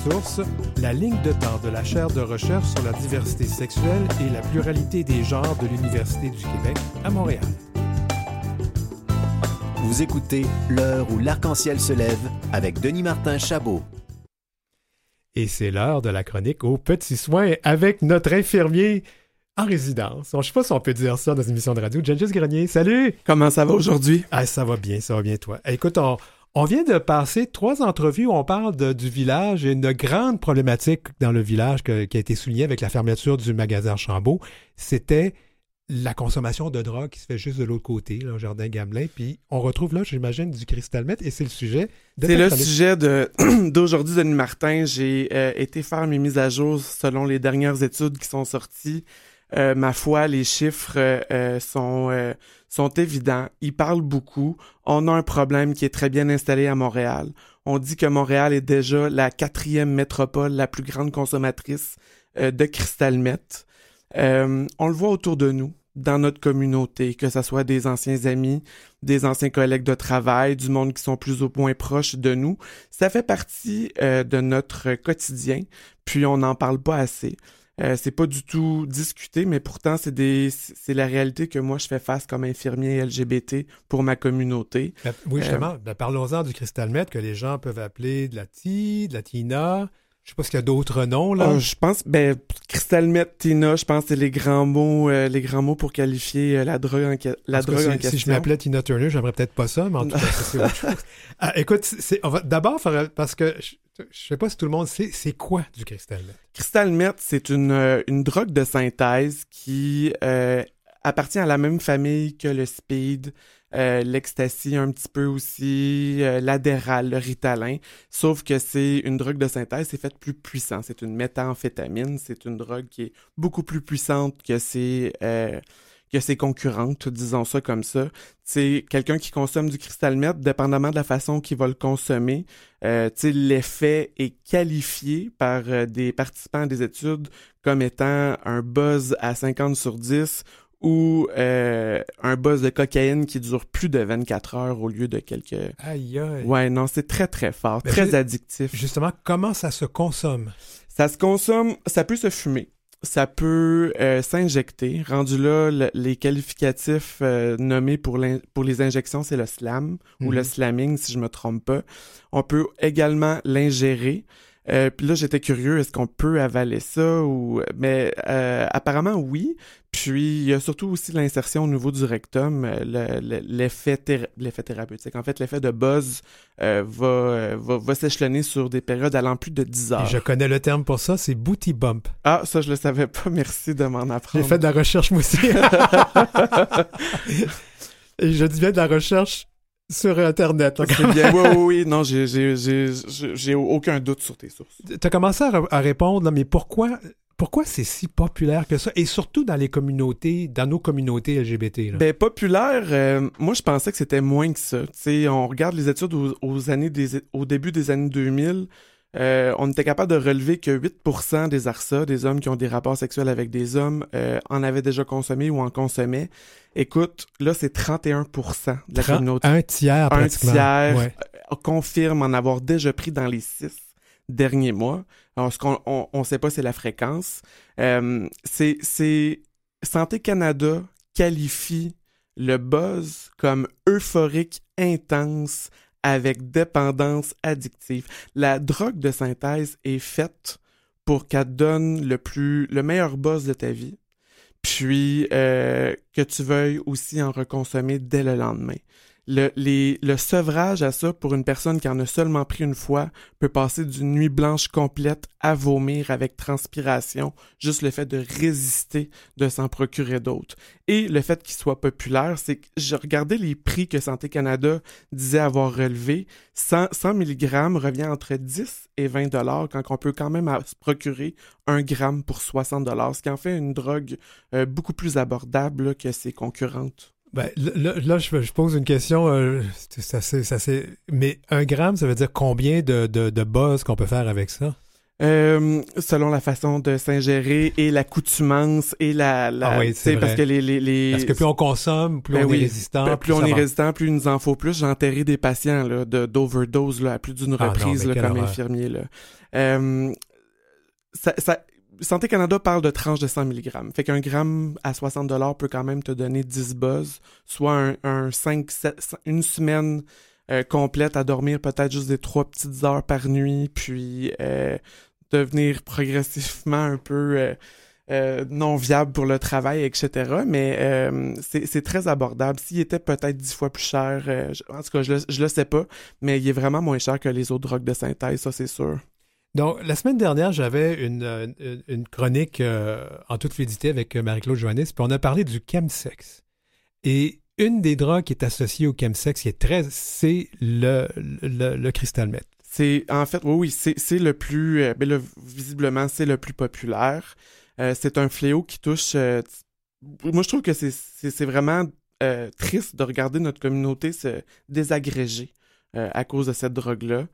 Source, la ligne de temps de la chaire de recherche sur la diversité sexuelle et la pluralité des genres de l'Université du Québec à Montréal. Vous écoutez L'heure où l'arc-en-ciel se lève avec Denis Martin Chabot. Et c'est l'heure de la chronique aux petits soins avec notre infirmier en résidence. Je ne sais pas si on peut dire ça dans une émission de radio. Gengis Grenier, salut! Comment ça va aujourd'hui? Ah, ça va bien, ça va bien, toi. Écoute, on, on vient de passer trois entrevues où on parle du village et une grande problématique dans le village qui a été soulignée avec la fermeture du magasin Chambault. C'était la consommation de drogue qui se fait juste de l'autre côté, le jardin Gamelin. Puis on retrouve là, j'imagine, du cristal et c'est le sujet de C'est le sujet d'aujourd'hui, Denis Martin. J'ai euh, été faire mes mises à jour selon les dernières études qui sont sorties. Euh, ma foi, les chiffres euh, sont, sont évidents. Ils parlent beaucoup. On a un problème qui est très bien installé à Montréal. On dit que Montréal est déjà la quatrième métropole la plus grande consommatrice de cristal on le voit autour de nous dans notre communauté, que ce soit des anciens amis, des anciens collègues de travail, du monde qui sont plus ou moins proches de nous. Ça fait partie euh, de notre quotidien, puis on n'en parle pas assez. Euh, c'est pas du tout discuté, mais pourtant c'est des c'est la réalité que moi je fais face comme infirmier LGBT pour ma communauté. Ben, oui, justement. Euh, ben, parlons-en du cristal que les gens peuvent appeler de la TI, de la TINA. Je sais pas s'il y a d'autres noms, là. Oh, je pense, ben, Crystal Meth, Tina, je pense que c'est les grands mots, euh, les grands mots pour qualifier euh, la drogue en, la drogue en si, question. si je m'appelais Tina Turner, j'aimerais peut-être pas ça, mais en tout cas, c'est autre chose. Ah, écoute, c'est, on va d'abord parce que je, je sais pas si tout le monde sait, c'est quoi du cristal meth, c'est une, euh, une drogue de synthèse qui euh, appartient à la même famille que le speed, euh, l'ecstasy un petit peu aussi, euh, l'adéral, le ritalin, sauf que c'est une drogue de synthèse, c'est fait plus puissant. C'est une méthamphétamine, c'est une drogue qui est beaucoup plus puissante que ses, euh, que ses concurrentes, disons ça comme ça. C'est quelqu'un qui consomme du cristal meth, dépendamment de la façon qu'il va le consommer, euh, l'effet est qualifié par euh, des participants des études comme étant un buzz à 50 sur 10 ou euh, un buzz de cocaïne qui dure plus de 24 heures au lieu de quelques... Aïe, aïe. Ouais, non, c'est très très fort, Mais très addictif. Justement, comment ça se consomme? Ça se consomme, ça peut se fumer. Ça peut euh, s'injecter. Rendu là, le- les qualificatifs euh, nommés pour, pour les injections, c'est le slam ou Mhm. le slamming, si je me trompe pas. On peut également l'ingérer. Euh, Puis là, j'étais curieux, est-ce qu'on peut avaler ça ou mais euh, apparemment oui. Puis il y a surtout aussi l'insertion au niveau du rectum, euh, le- le- l'effet théra- l'effet thérapeutique. En fait, l'effet de buzz euh, va, euh, va va s'échelonner sur des périodes allant plus de 10 heures. Et je connais le terme pour ça, c'est booty bump. Ah, ça, je le savais pas. Merci de m'en J'ai apprendre. fait de la recherche, moi aussi. Et je dis bien de la recherche sur Internet. C'est bien. Oui, oui, oui. Non, j'ai, j'ai, j'ai, j'ai- j'ai aucun doute sur tes sources. Tu as commencé à, à répondre, là, mais pourquoi, pourquoi c'est si populaire que ça? Et surtout dans les communautés, dans nos communautés LGBT. là. Ben, populaire, euh, moi, je pensais que c'était moins que ça. Tu sais, on regarde les études aux, aux années des, au début des années 2000. euh, on était capable de relever que 8% des ARSA, des hommes qui ont des rapports sexuels avec des hommes, euh, en avaient déjà consommé ou en consommaient. Écoute, là, c'est 31% de la communauté. un tiers, un pratiquement. tiers Ouais. euh, confirme en avoir déjà pris dans les six derniers mois. Alors, ce qu'on on, on sait pas, c'est la fréquence. Euh, c'est, Santé Canada qualifie le buzz comme euphorique intense avec dépendance addictive. La drogue de synthèse est faite pour qu'elle donne le plus le meilleur buzz de ta vie, puis euh, que tu veuilles aussi en reconsommer dès le lendemain. Le, sevrage à ça pour une personne qui en a seulement pris une fois peut passer d'une nuit blanche complète à vomir avec transpiration, juste le fait de résister de s'en procurer d'autres. Et le fait qu'il soit populaire, c'est que j'ai regardé les prix que Santé Canada disait avoir relevés. 100, 100 mg revient entre 10 et 20 dollars quand on peut quand même se procurer un gramme pour 60 dollars, ce qui en fait une drogue euh, beaucoup plus abordable que ses concurrentes. Ben, là, là, je, je pose une question. euh, ça, ça, mais un gramme, ça veut dire combien de, de, de buzz qu'on peut faire avec ça? Euh, selon la façon de s'ingérer et l'accoutumance et la, la Ah oui, c'est parce que les, les, les- Parce que plus on consomme, plus Ben on est résistant. Ben, plus on est va. résistant, plus il nous en faut plus. J'ai enterré des patients là, de d'overdose là, à plus d'une Ah reprise là, comme infirmier. Là. Euh, ça, ça- Santé Canada parle de tranches de 100 mg. Fait qu'un gramme à 60 peut quand même te donner 10 buzz, soit un, un 5, 7, une semaine euh, complète à dormir peut-être juste des trois petites heures par nuit, puis euh, devenir progressivement un peu euh, euh, non viable pour le travail, etc. Mais euh, c'est très abordable. S'il était peut-être dix fois plus cher, euh, je- en tout cas, je le, je le sais pas, mais il est vraiment moins cher que les autres drogues de synthèse, ça c'est sûr. Donc, la semaine dernière, j'avais une, chronique euh, en toute fluidité avec euh, Marie-Claude Joannis, puis on a parlé du chemsex. Et une des drogues qui est associée au chemsex, qui est très, c'est le, le, le crystal meth. C'est en fait, oui, oui, c'est le plus, euh, ben visiblement, c'est le plus populaire. Euh, c'est un fléau qui touche. moi, je trouve que c'est vraiment triste de regarder notre communauté se désagréger à cause de cette drogue-là.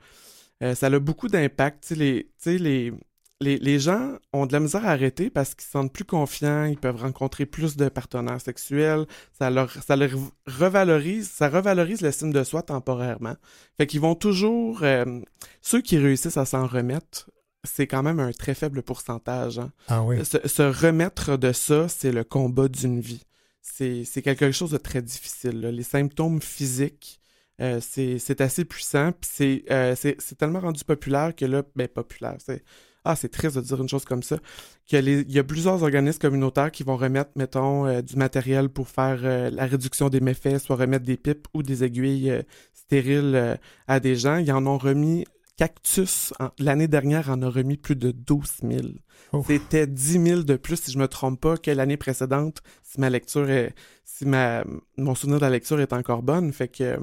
Euh, ça a beaucoup d'impact. Tu sais, les, tu sais, les, les, les gens ont de la misère à arrêter parce qu'ils se sentent plus confiants, ils peuvent rencontrer plus de partenaires sexuels, ça leur, ça leur revalorise, ça revalorise l'estime de soi temporairement. Fait qu'ils vont toujours, euh, ceux qui réussissent à s'en remettre, c'est quand même un très faible pourcentage. hein. Ah oui. Se, se remettre de ça, c'est le combat d'une vie. C'est quelque chose de très difficile. là. Les symptômes physiques Euh, c'est c'est assez puissant, puis c'est euh, c'est c'est tellement rendu populaire que là, ben populaire, c'est ah c'est triste de dire une chose comme ça, qu'il y, a les- il y a plusieurs organismes communautaires qui vont remettre, mettons, euh, du matériel pour faire euh, la réduction des méfaits, soit remettre des pipes ou des aiguilles euh, stériles à des gens. Ils en ont remis Cactus, l'année dernière, en a remis plus de 12 000. Oh. C'était 10 000 de plus, si je me trompe pas, que l'année précédente, si ma lecture est, si ma, mon souvenir de la lecture est encore bonne. Fait que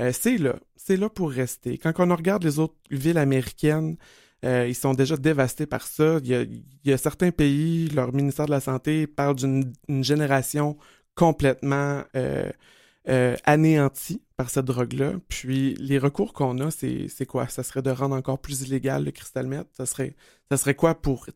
euh, c'est là, c'est là pour rester. Quand on regarde les autres villes américaines, euh, ils sont déjà dévastés par ça. Il y, a, certains pays, leur ministère de la Santé parle d'une une génération complètement euh, euh, anéantie par cette drogue-là. Puis les recours qu'on a, c'est quoi? Ça serait de rendre encore plus illégal le crystal meth? Ça serait, ça serait quoi pour,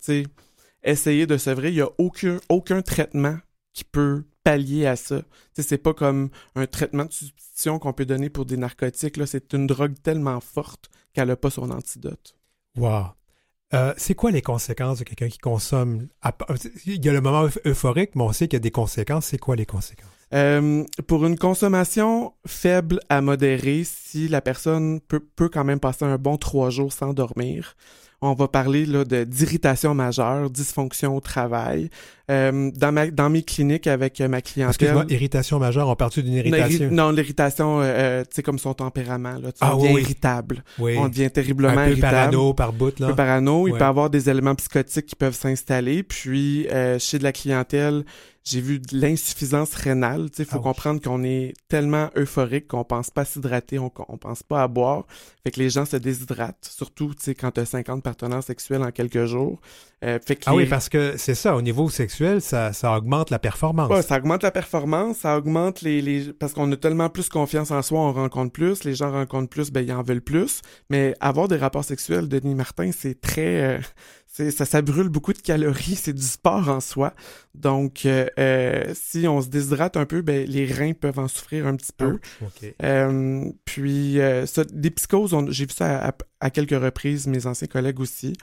essayer de sevrer? Il n'y a aucun, aucun traitement qui peut pallier à ça. C'est pas comme un traitement de substitution qu'on peut donner pour des narcotiques. C'est une drogue tellement forte qu'elle n'a pas son antidote. Wow. Euh, c'est quoi les conséquences de quelqu'un qui consomme pa- Il y a le moment euph- euphorique, mais on sait qu'il y a des conséquences. C'est quoi les conséquences? Euh, pour une consommation faible à modérée, si la personne peut, peut quand même passer un bon trois jours sans dormir, on va parler d'irritation majeure, dysfonction au travail. Euh, dans, ma, dans mes cliniques avec euh, ma clientèle... Excuse-moi, irritation majeure, on part d'une irritation? irri- Non, l'irritation, euh, euh, tu sais, comme son tempérament. Là, Ah on devient oui. irritable. oui. On devient terriblement un peu irritable. parano par bout, un là. peu parano, il peut y avoir des éléments psychotiques qui peuvent s'installer. Puis, euh, chez de la clientèle, j'ai vu de l'insuffisance rénale. Il faut Ouch. comprendre qu'on est tellement euphorique qu'on pense pas s'hydrater, on, on pense pas à boire. Fait que les gens se déshydratent, surtout tu sais, quand tu as 50 partenaires sexuels en quelques jours. Euh, fait que Ah les- oui, parce que c'est ça, au niveau sexuel, ça, ça augmente la performance. Ouais, ça augmente la performance, ça augmente les, les... parce qu'on a tellement plus confiance en soi, on rencontre plus, les gens rencontrent plus, ben ils en veulent plus. Mais avoir des rapports sexuels, Denis Martin, c'est très, euh, c'est ça, ça brûle beaucoup de calories, c'est du sport en soi. Donc, euh, euh, si on se déshydrate un peu, ben les reins peuvent en souffrir un petit peu. Puis, ça, des psychoses, on- j'ai vu ça à, à- à quelques reprises, mes anciens collègues aussi.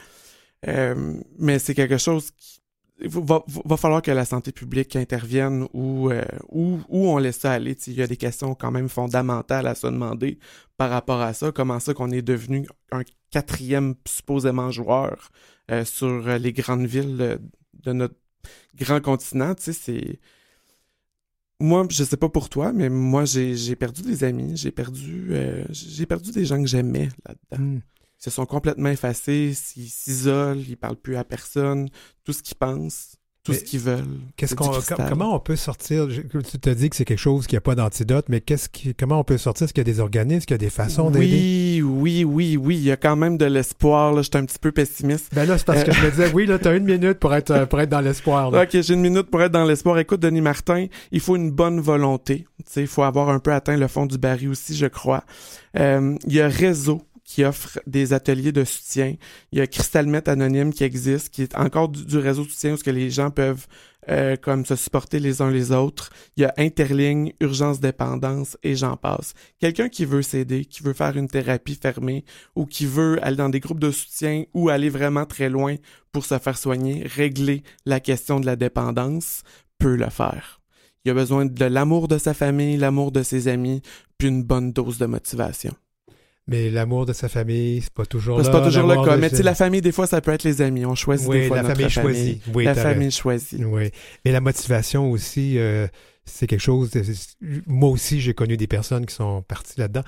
Mais c'est quelque chose qui il va, falloir que la santé publique intervienne ou euh, où on laisse ça aller. Il y a des questions quand même fondamentales à se demander par rapport à ça. Comment ça qu'on est devenu un quatrième supposément joueur euh, sur les grandes villes de notre grand continent? C'est moi, je sais pas pour toi, mais moi, j'ai perdu des amis, j'ai perdu, euh, perdu des gens que j'aimais là-dedans. Hmm. Ils se sont complètement effacés, ils s'isolent, ils parlent plus à personne, tout ce qu'ils pensent, tout Mais ce qu'ils veulent. Qu'est-ce qu'on, comment on peut sortir? je- Tu te dis que c'est quelque chose qui n'a pas d'antidote, mais qu'est-ce qui, comment on peut sortir? Est-ce qu'il y a des organismes, qu'il y a des façons d'aider? Oui, oui, oui, oui, il y a quand même de l'espoir. Là, j'étais un petit peu pessimiste. Ben là, c'est parce que je me disais, oui, là, t'as une minute pour être, euh, pour être dans l'espoir. Ok, j'ai une minute pour être dans l'espoir. Écoute, Denis Martin, il faut une bonne volonté. Tu sais, il faut avoir un peu atteint le fond du baril aussi, je crois. Euh, Il y a Réseau qui offre des ateliers de soutien. Il y a Crystalmet Anonyme qui existe, qui est encore du, réseau de soutien où que les gens peuvent euh, comme se supporter les uns les autres. Il y a Interligne, Urgence Dépendance et j'en passe. Quelqu'un qui veut s'aider, qui veut faire une thérapie fermée ou qui veut aller dans des groupes de soutien ou aller vraiment très loin pour se faire soigner, régler la question de la dépendance, peut le faire. Il a besoin de l'amour de sa famille, l'amour de ses amis, puis une bonne dose de motivation. Mais l'amour de sa famille, c'est pas toujours C'est là. pas toujours le l'amour cas, mais tu sais, la famille, des fois, ça peut être les amis. On choisit des Oui, fois la notre famille famille. choisie. Oui, la famille choisie. Oui. Mais la motivation aussi, euh, c'est quelque chose. de- moi aussi, j'ai connu des personnes qui sont parties là-dedans.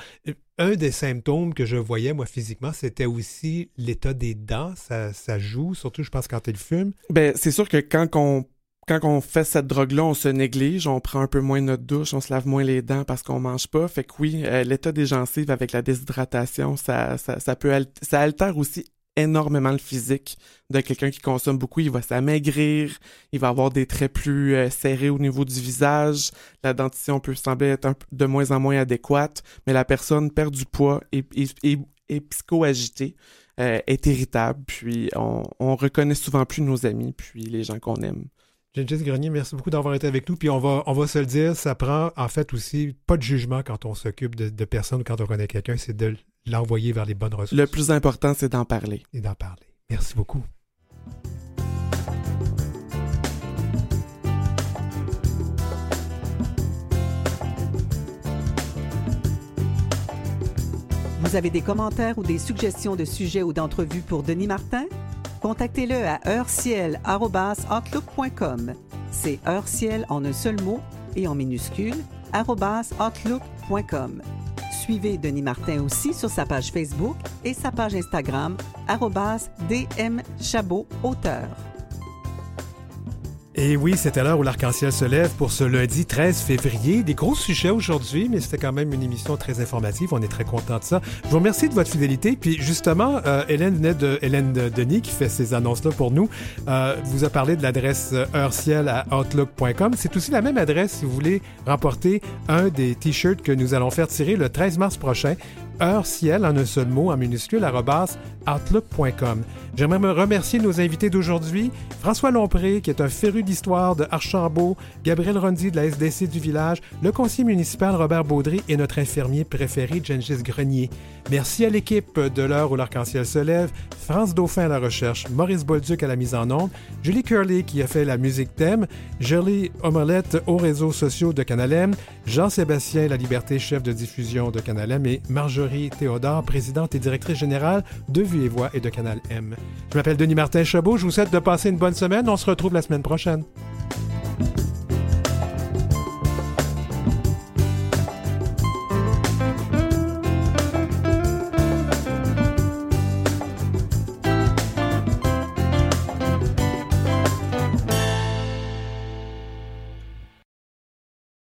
Un des symptômes que je voyais, moi, physiquement, c'était aussi l'état des dents. Ça, ça joue, surtout, je pense, quand il fume. Ben, c'est sûr que quand on quand on fait cette drogue-là, on se néglige, on prend un peu moins notre douche, on se lave moins les dents parce qu'on mange pas. Fait que oui, euh, l'état des gencives avec la déshydratation, ça, ça, ça peut ça altère aussi énormément le physique de quelqu'un qui consomme beaucoup. Il va s'amaigrir, il va avoir des traits plus euh, serrés au niveau du visage, la dentition peut sembler être de moins en moins adéquate, mais la personne perd du poids et, et, et, est psycho-agitée, euh, est irritable, puis on, on reconnaît souvent plus nos amis, puis les gens qu'on aime. Gengis Grenier, merci beaucoup d'avoir été avec nous. Puis on va, on va se le dire, ça prend en fait aussi pas de jugement quand on s'occupe de, de personnes ou quand on connaît quelqu'un, c'est de l'envoyer vers les bonnes ressources Le plus important, c'est d'en parler. et d'en parler. Merci beaucoup. Vous avez des commentaires ou des suggestions de sujets ou d'entrevues pour Denis Martin? Contactez-le à heureciel.outlook.com. C'est heureciel en un seul mot et en minuscule, outlook.com. Suivez Denis Martin aussi sur sa page Facebook et sa page Instagram, dmchabot auteur. Et oui, c'était l'heure où l'arc-en-ciel se lève pour ce lundi 13 février. Des gros sujets aujourd'hui, mais c'était quand même une émission très informative. On est très content de ça. Je vous remercie de votre fidélité. Puis justement, euh, Hélène venait de Hélène Denis qui fait ces annonces-là pour nous. Euh, vous a parlé de l'adresse heureciel à outlook.com. C'est aussi la même adresse si vous voulez remporter un des t-shirts que nous allons faire tirer le 13 mars prochain heure ciel en un seul mot en minuscule outlook.com. J'aimerais me remercier nos invités d'aujourd'hui, François Lompré qui est un féru d'histoire de Archambault, Gabriel Rondy de la SDC du village, le conseiller municipal Robert Baudry et notre infirmier préféré Gengis Grenier. Merci à l'équipe de l'heure où l'arc-en-ciel se lève, France Dauphin à la recherche, Maurice Bolduc à la mise en onde, Julie Curley qui a fait la musique thème, Jolie Omelette aux réseaux sociaux de Canalem, Jean-Sébastien La Liberté, chef de diffusion de Canalem et Marjorie Théodore, présidente et directrice générale de Vue et Voix et de Canal M. Je m'appelle Denis Martin Chabot, je vous souhaite de passer une bonne semaine, on se retrouve la semaine prochaine.